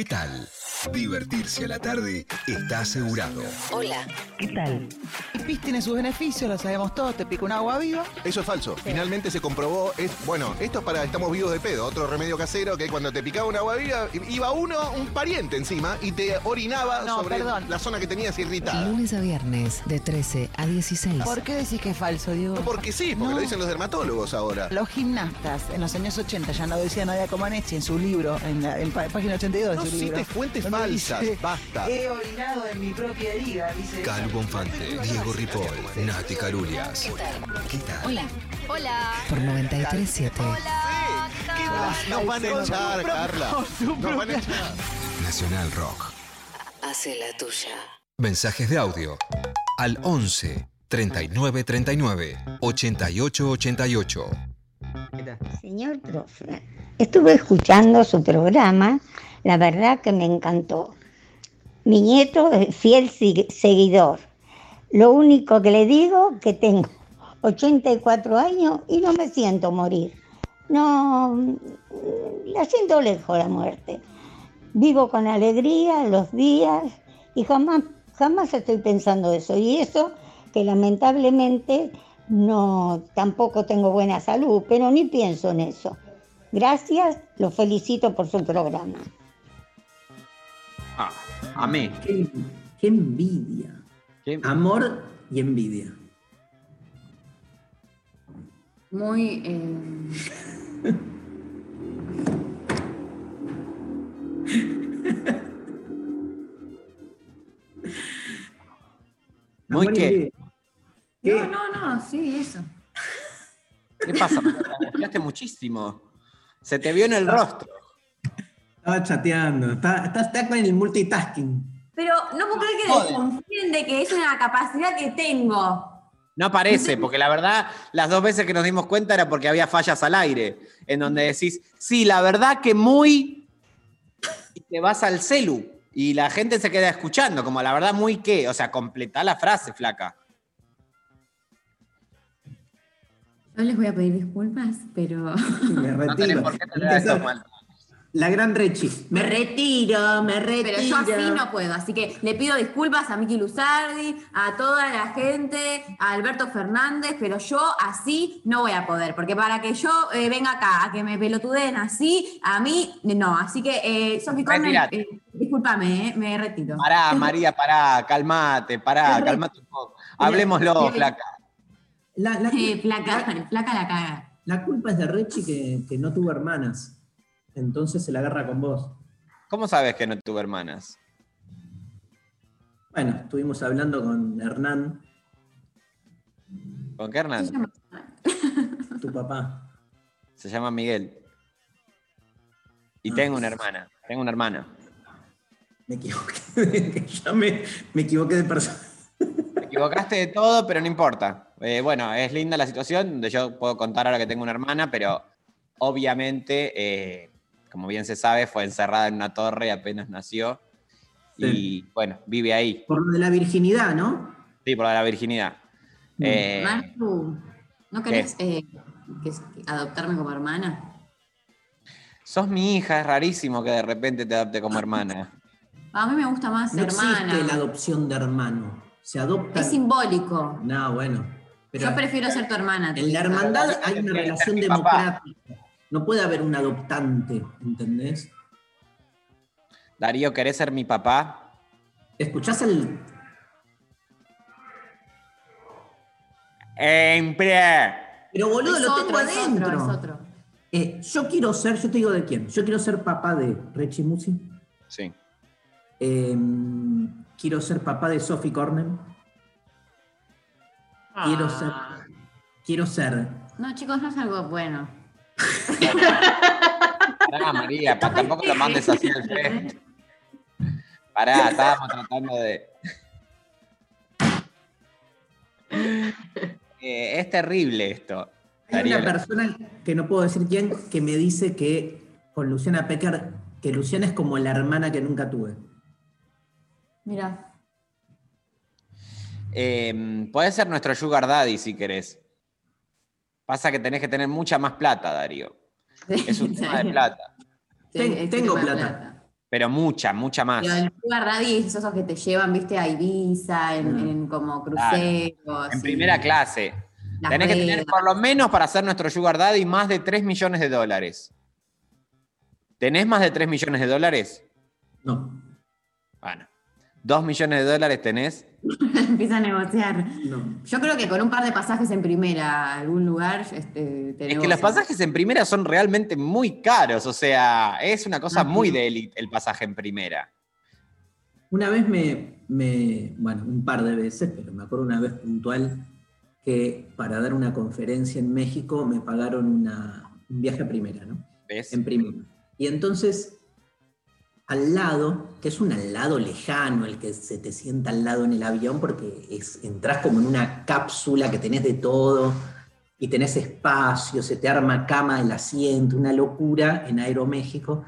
¿qué tal? Divertirse a la tarde está asegurado. Hola, ¿qué tal? Pis tiene sus beneficios, lo sabemos todos, te pica un agua viva. Eso es falso. Finalmente se comprobó. Es, bueno, esto es para estamos vivos de pedo. Otro remedio casero que cuando te picaba una agua viva, iba uno, un pariente encima, y te orinaba No, sobre perdón. la zona que tenías irritada. Lunes a viernes, de 13 a 16. ¿Por qué decís que es falso, Diego? Porque sí, porque No. lo dicen los dermatólogos ahora. Los gimnastas en los años 80, ya no decía Nadia Comaneci en su libro, en la en pa- página 82 No de su libro. cites fuentes donde falsas, dice, basta. He orinado en mi propia herida, dice. Calu Bonfante, Diego Ripoll, Nati Carulias. ¿Qué tal? Hola. Hola. Por 93.7. Nos van a echar, Carla. Nos van a echar. Nacional Rock. Hace la tuya. Mensajes de audio al 11 39 39 88 88. Señor profe, estuve escuchando su programa, la verdad que me encantó. Mi nieto es fiel seguidor. Lo único que le digo que tengo 84 años y no me siento morir. No, mm, la siento lejos la muerte. Vivo con alegría los días y jamás, jamás estoy pensando eso. Y eso que lamentablemente no, tampoco tengo buena salud, pero ni pienso en eso. Gracias, los felicito por su programa. Ah, amé. Qué, qué envidia. Amor y envidia. Muy... Eh, ¿Muy qué? No, no, no, sí, eso. ¿Qué pasa? Te muchísimo. Se te vio en el rostro. Estaba chateando. Está, está, con el multitasking. Pero no puedo creer que desconfíen de que es una capacidad que tengo. No parece, porque la verdad, las dos veces que nos dimos cuenta era porque había fallas al aire, en donde decís, sí, la verdad que muy. Y te vas al celu. Y la gente se queda escuchando, como la verdad muy qué. O sea, completá la frase, flaca. Yo les voy a pedir disculpas, pero. Me No tenés retiro. por qué tener eso mal. La gran Rechi. Me retiro, me retiro. Pero yo así no puedo, así que le pido disculpas a Miki Luzardi, a toda la gente, a Alberto Fernández, pero yo así no voy a poder, porque para que yo eh, venga acá, a que me pelotuden así, a mí no. Así que, eh, Sofi eh, discúlpame, eh, me retiro. Pará, María, pará, calmate, pará, calmate un poco. Hablemoslo, flaca. La, la, Eh, placa, placa la caga. la culpa es de Rechi que, que no tuvo hermanas. Entonces se la agarra con vos. ¿Cómo sabes que no tuve hermanas? Bueno, estuvimos hablando con Hernán, ¿Con qué Hernán? tu papá. Se llama Miguel. Y tengo una hermana. Tengo una hermana. Me equivoqué. ya me, me equivoqué de persona. Te equivocaste de todo, pero no importa. Eh, bueno, es linda la situación donde yo puedo contar ahora que tengo una hermana, pero obviamente, eh, como bien se sabe, fue encerrada en una torre y apenas nació. Y bueno, vive ahí. Por lo de la virginidad, ¿no? Sí, por la virginidad. Eh, Martu, ¿no querés eh, que- adoptarme como hermana? sos mi hija, es rarísimo que de repente te adopte como hermana. A mí me gusta más No hermana. existe la adopción de hermano. Se adopta. Es simbólico. No, bueno. Pero Yo prefiero ser tu hermana. en la hermandad hay una relación democrática. No puede haber un adoptante, ¿entendés? Darío, ¿querés ser mi papá? ¿Escuchás el. ¡Empre! Pero boludo, Es lo otro, tengo es otro, adentro. es otro. Eh, yo quiero ser, yo te digo de quién. Yo quiero ser papá de Rechi Musi. Sí. Eh, quiero ser papá de Sophie Cornell. Quiero Ah. ser. Quiero ser. No, chicos, no es algo bueno. Pará, María, pa- tampoco lo mandes así al frente. Pará, estábamos tratando de. Eh, es terrible esto. Hay una persona que no puedo decir quién que me dice que con Luciana Pecker, que Luciana es como la hermana que nunca tuve. Mira. Eh, podés ser nuestro Sugar Daddy si querés. Pasa que tenés que tener mucha más plata, Darío. Es un tema de plata. Ten- tengo plata. Pero mucha, mucha más. Pero el Sugar Daddy es esos que te llevan, viste, a Ibiza, en, en como cruceros. En y primera clase. Las Tenés que tener por lo menos para ser nuestro Sugar Daddy más de 3 millones de dólares. ¿Tenés más de 3 millones de dólares? No. Bueno. ¿2 millones de dólares tenés? Empieza a negociar. No. Yo creo que con un par de pasajes en primera a algún lugar, este, te Es que los pasajes en primera son realmente muy caros. O sea, es una cosa Ah, muy de élite el pasaje en primera. Una vez me, me- bueno, un par de veces, pero me acuerdo una vez puntual que para dar una conferencia en México me pagaron una- un viaje a primera, ¿no? ¿Ves? En primera. Y entonces, al lado, que es un al lado lejano, el que se te sienta al lado en el avión, porque es, entras como en una cápsula que tenés de todo y tenés espacio, se te arma cama el asiento, una locura en Aeroméxico.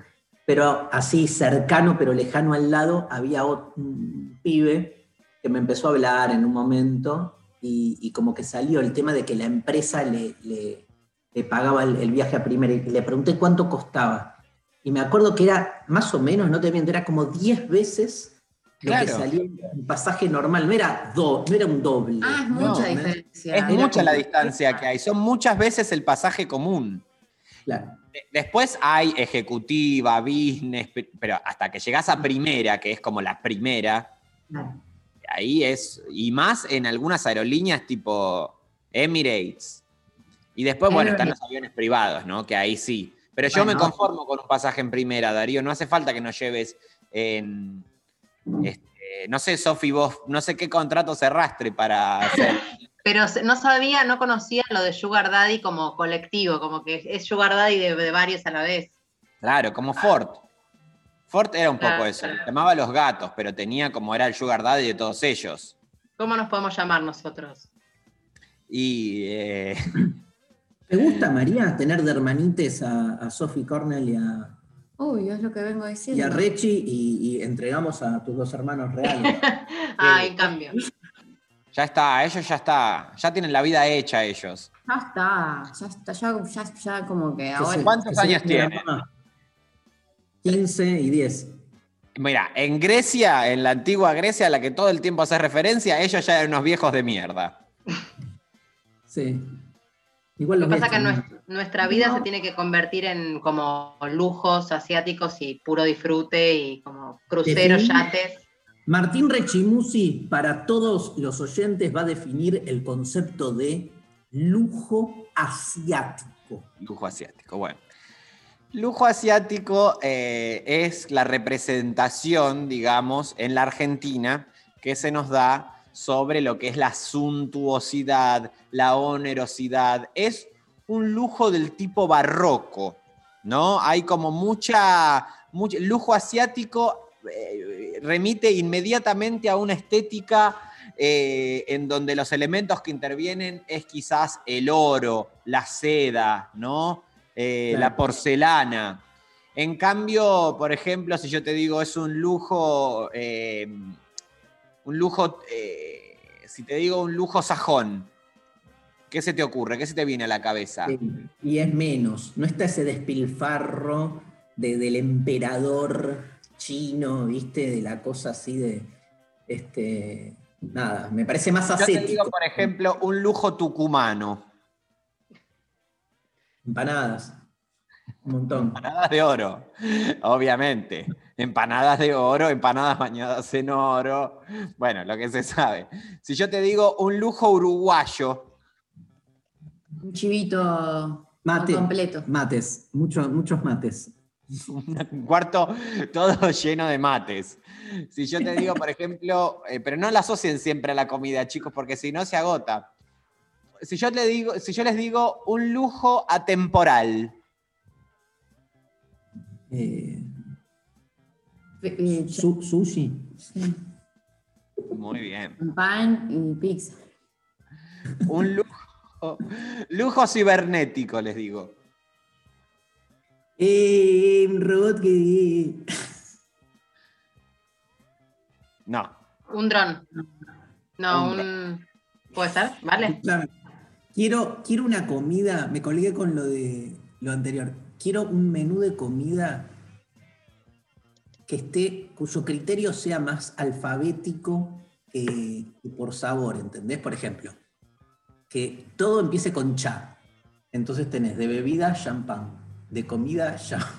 Pero así cercano, pero lejano al lado, había un pibe que me empezó a hablar en un momento y, como que salió el tema de que la empresa le pagaba el, el viaje a primera y le pregunté cuánto costaba. Y me acuerdo que era más o menos, no te miento, era como 10 veces lo que salía un pasaje normal, no era, do, no era un doble. Ah, es No, mucha ¿me- diferencia. Es Era mucha la distancia que hay. Son muchas veces el pasaje común. Claro. De- Después hay ejecutiva, business, pe- pero hasta que llegas a primera, que es como la primera, Claro. ahí es, y más en algunas aerolíneas tipo Emirates. Y después, bueno, están los aviones privados, ¿no? Que ahí sí. Pero yo me conformo con un pasaje en primera, Darío. No hace falta que nos lleves en, este, no sé, Sofi, vos, no sé qué contrato cerraste para hacer. Pero no sabía, no conocía lo de Sugar Daddy como colectivo, como que es Sugar Daddy de, de varios a la vez. Claro, como Ford. Ford era un poco Claro. eso. Llamaba a los gatos, pero tenía como era el Sugar Daddy de todos ellos. ¿Cómo nos podemos llamar nosotros? Y eh, ¿Te gusta, María, tener de hermanites a, a Sophie Cornell y a, Uy, es lo que vengo y diciendo. a Rechi y, y entregamos a tus dos hermanos reales? Ah, en cambio. ya está, ellos ya está. Ya tienen la vida hecha ellos. Ya está, ya está, ya, ya, ya como que ahora. ¿Cuántos años tienen? 15 y 10. Mira, en Grecia, en la antigua Grecia, a la que todo el tiempo hace referencia, ellos ya eran unos viejos de mierda. Sí. Igual Lo que pasa es que nuestra, nuestra vida se tiene que convertir en como lujos asiáticos y puro disfrute y como cruceros, yates. Martín Rechimusi, para todos los oyentes, va a definir el concepto de lujo asiático. Lujo asiático, bueno. Lujo asiático eh, es la representación, digamos, en la Argentina que se nos da sobre lo que es la suntuosidad, la onerosidad. Es un lujo del tipo barroco, ¿no? Hay como mucha, mucho lujo asiático eh, remite inmediatamente a una estética eh, en donde los elementos que intervienen es quizás el oro, la seda, ¿no? Eh, Claro. La porcelana. En cambio, por ejemplo, si yo te digo es un lujo, un lujo, eh, si te digo un lujo sajón, ¿qué se te ocurre? ¿Qué se te viene a la cabeza? Y es menos. No está ese despilfarro de- del emperador chino, ¿viste? De la cosa así de. Este. Nada, me parece más Yo te digo, ascético. por ejemplo, un lujo tucumano. Empanadas. Un montón. Empanadas de oro, obviamente. Empanadas de oro, empanadas bañadas en oro. Bueno, lo que se sabe. Si yo te digo un lujo uruguayo, Un chivito Mate. completo. Mates. Mucho- muchos mates. un cuarto todo lleno de mates. Si yo te digo, por ejemplo, eh, pero no la asocien siempre a la comida, chicos, porque si no se agota. Si yo, le digo, si yo les digo un lujo atemporal, Eh, su- sushi. sí. muy bien. Un pan y pizza. Un lujo, lujo cibernético, les digo. Eh, un robot que. No. Un dron. No, Un un. ¿Puede ser? ¿Vale? Escuchame, Quiero, quiero una comida, me colgué con lo de lo anterior. Quiero un menú de comida que esté, cuyo criterio sea más alfabético que, que por sabor, ¿entendés? Por ejemplo, que todo empiece con cha. Entonces tenés de bebida champán, de comida champán.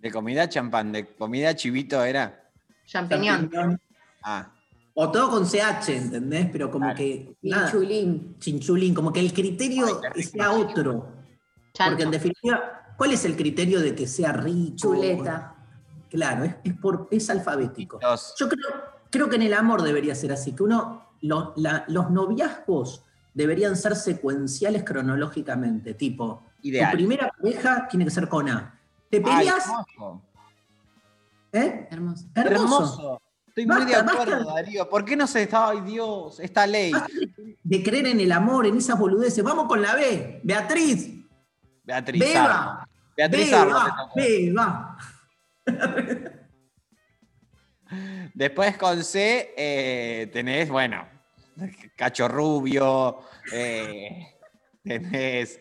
De comida champán, de comida chivito era. Champiñón. Ah. O todo con CH, ¿entendés? Pero como que. nada, Chinchulín. Chinchulín, como que el criterio sea otro. Porque en definitiva, ¿cuál es el criterio de que sea rico? Chuleta. Claro, es, es por, es alfabético. Los- Yo creo, creo que en el amor debería ser así, que uno, lo- la- los noviazgos deberían ser secuenciales cronológicamente, tipo, Ideal. tu primera pareja tiene que ser con A. ¿Te Ay, peleas? hermoso. ¿Eh? Hermoso. Hermoso. Hermoso. Estoy muy de acuerdo, basta. Darío. ¿Por qué no se está, ay Dios, esta ley? De creer en el amor, en esas boludeces. Vamos con la B. Beatriz. Beatriz Beba. Arno. Beatriz Beba, beba. Después con C eh, tenés, bueno, Cacho Rubio, eh, tenés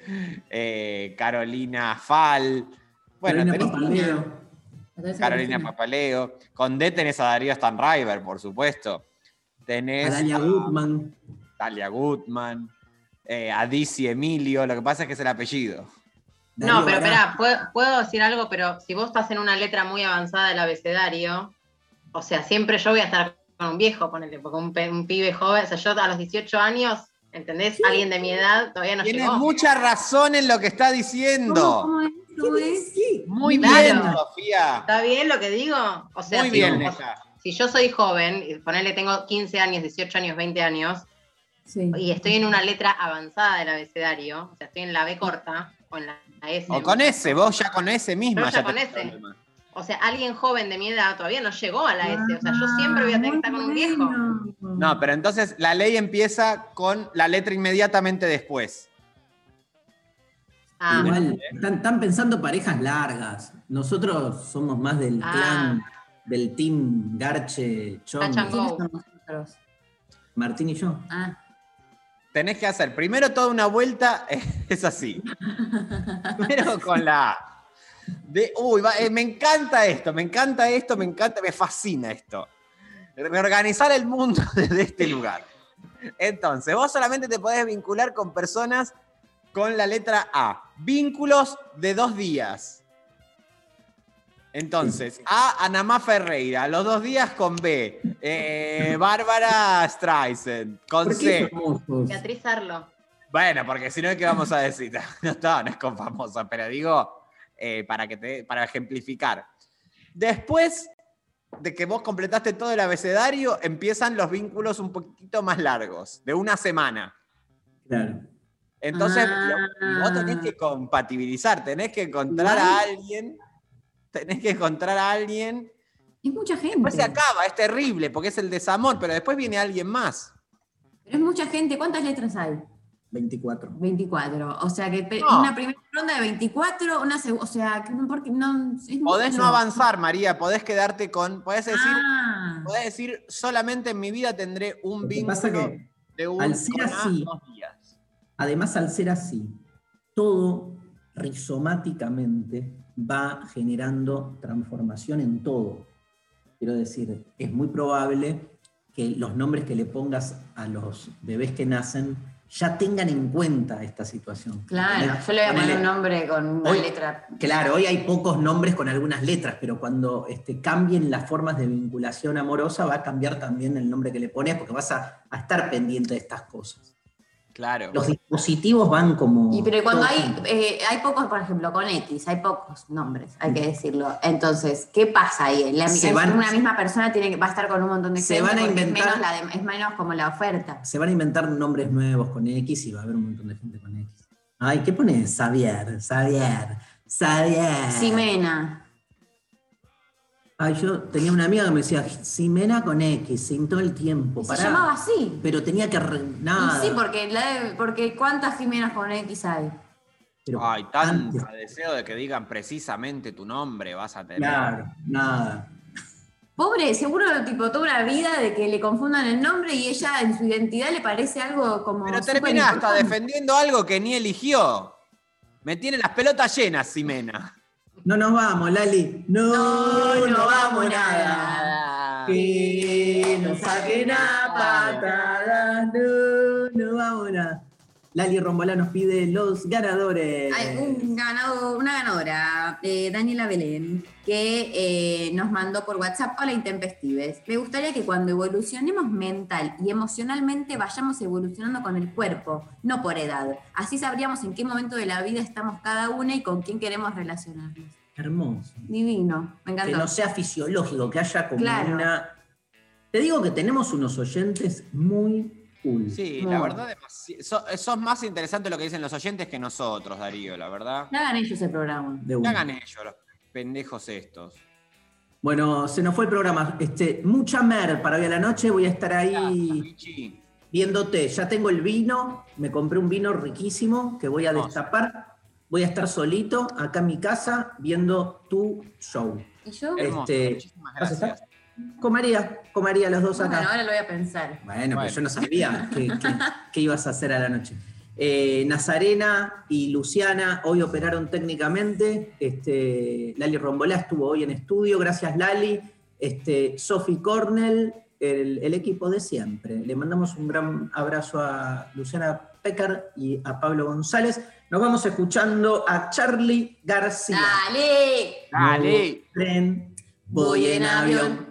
eh, Carolina Fal, bueno, Carolina tenés Papaleo. Carolina Papaleo. Con D tenés a Darío Stanriver, por supuesto. Tenés A Dalia Goodman. Dalia eh, a Dizzy Emilio, lo que pasa es que es el apellido. No, pero espera, ¿puedo, puedo decir algo, pero si vos estás en una letra muy avanzada del abecedario, o sea, siempre yo voy a estar con un viejo, ponele, porque un, pibe joven, o sea, yo a los 18 años, ¿entendés? Alguien de mi edad todavía no Tienes llegó. mucha razón en lo que está diciendo. ¿Cómo, Muy Claro. bien, Sofía. ¿Está bien lo que digo? O sea, Muy si bien, vos- si yo soy joven, y ponele tengo 15 años, 18 años, 20 años, y estoy en una letra avanzada del abecedario, o sea, estoy en la B corta o en la O con ese, vos ya con ese misma. Yo ya con ese. O sea, alguien joven de mi edad todavía no llegó a la S. O sea, yo siempre voy a tener que estar con un viejo. No, pero entonces la ley empieza con la letra inmediatamente después. Ah. Igual, están, están pensando parejas largas. Nosotros somos más del Ah. clan, del team Garche, Chong, Touch and go. Martín y yo. Ah. Tenés que hacer primero toda una vuelta, es así. Primero con la A. De, uy, va- eh, me encanta esto, me encanta esto, me encanta, me fascina esto. Reorganizar el mundo desde este lugar. Entonces, vos solamente te podés vincular con personas con la letra A. Vínculos de dos días. Entonces, A, Anamá Ferreira. Los dos días con B. Eh, Bárbara Streisand. Con ¿Por qué C. Beatriz Arlo. Bueno, porque si no, ¿qué vamos a decir? No, está, no es con famosa, pero digo, eh, para, que te, para ejemplificar. Después de que vos completaste todo el abecedario, empiezan los vínculos un poquito más largos, de una semana. Claro. Entonces, Ah. lo- vos tenés que compatibilizar, tenés que encontrar a alguien, tenés que encontrar a alguien. Es mucha gente. Después se acaba, es terrible, porque es el desamor, pero después viene alguien más. Pero es mucha gente. ¿Cuántas letras hay? 24. 24. O sea que No. una primera ronda de 24, una segunda. O sea, que no, porque no. Es Podés mucho. no avanzar, María, podés quedarte con. Podés decir, Ah. podés decir solamente en mi vida tendré un vínculo pasa que de un al ser así- dos días. Además, al ser así, todo rizomáticamente va generando transformación en todo. Quiero decir, es muy probable que los nombres que le pongas a los bebés que nacen ya tengan en cuenta esta situación. Claro, ¿Entendés? yo le voy a poner un nombre con una Hoy- letra. Claro, hoy hay pocos nombres con algunas letras, pero cuando este, cambien las formas de vinculación amorosa va a cambiar también el nombre que le pones porque vas a, a estar pendiente de estas cosas. Claro. Los dispositivos van como... Y pero cuando hay, eh, hay pocos, por ejemplo, con X, hay pocos nombres, hay que decirlo. Entonces, ¿qué pasa ahí? La, Se van- una misma persona tiene que, va a estar con un montón de Se gente van a inventar- es, menos la de- es menos como la oferta. Se van a inventar nombres nuevos con X y va a haber un montón de gente con X. Ay, ¿qué pones? Xavier, Xavier, Xavier. Ximena. Ay, yo tenía una amiga que me decía, Ximena con X, sin todo el tiempo. Se pará. llamaba así. Pero tenía que... re- Nada. Y sí, porque, la- porque ¿cuántas Jimenas con X hay? Pero Ay, tanto antes- deseo de que digan precisamente tu nombre vas a tener. Claro, nada. Pobre, seguro tipo toda una vida de que le confundan el nombre y ella en su identidad le parece algo como. Pero termina hasta defendiendo algo que ni eligió. Me tiene las pelotas llenas, Ximena. No nos vamos, Lali. No, no, vamos nada. Que nos saquen a patadas. No, no vamos nada. Lali Rombolá nos pide los ganadores. Hay un ganado, una ganadora, eh, Daniela Belén, que eh, nos mandó por WhatsApp, hola intempestives. Me gustaría que cuando evolucionemos mental y emocionalmente vayamos evolucionando con el cuerpo, no por edad. Así sabríamos en qué momento de la vida estamos cada una y con quién queremos relacionarnos. Hermoso. Divino, me Que encantó. no sea fisiológico, que haya como Claro. una. Te digo que tenemos unos oyentes muy cool. Sí, la verdad, demasi- so- sos más interesante lo que dicen los oyentes que nosotros, Darío, la verdad. Que hagan ellos el programa. De Que una. hagan ellos, los pendejos estos. Bueno, se nos fue el programa. Este, mucha mer para hoy a la noche. Voy a estar ahí viéndote. Ya tengo el vino. Me compré un vino riquísimo que voy a destapar. Voy a estar solito acá en mi casa viendo tu show. ¿Y yo? Hermoso, Este, muchísimas ¿vas a estar? gracias. Con María, con María, los dos acá. Bueno, ahora lo voy a pensar. Bueno, Bueno. pero yo no sabía qué, qué- qué ibas a hacer a la noche. Eh, Nazarena y Luciana hoy operaron técnicamente. Este, Lali Rombolá estuvo hoy en estudio. Gracias, Lali. Este, Sophie Cornell, el, el equipo de siempre. Le mandamos un gran abrazo a Luciana Pecker y a Pablo González. Nos vamos escuchando a Charlie García. ¡Dale! Dale. Tren, voy en avión.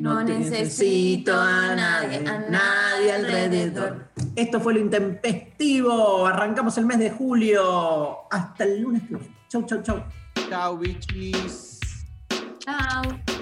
No, necesito a nadie, a nadie alrededor. Esto fue lo intempestivo. Arrancamos el mes de julio. Hasta el lunes. Chau, chau, chau. Chau, bichis. Chau.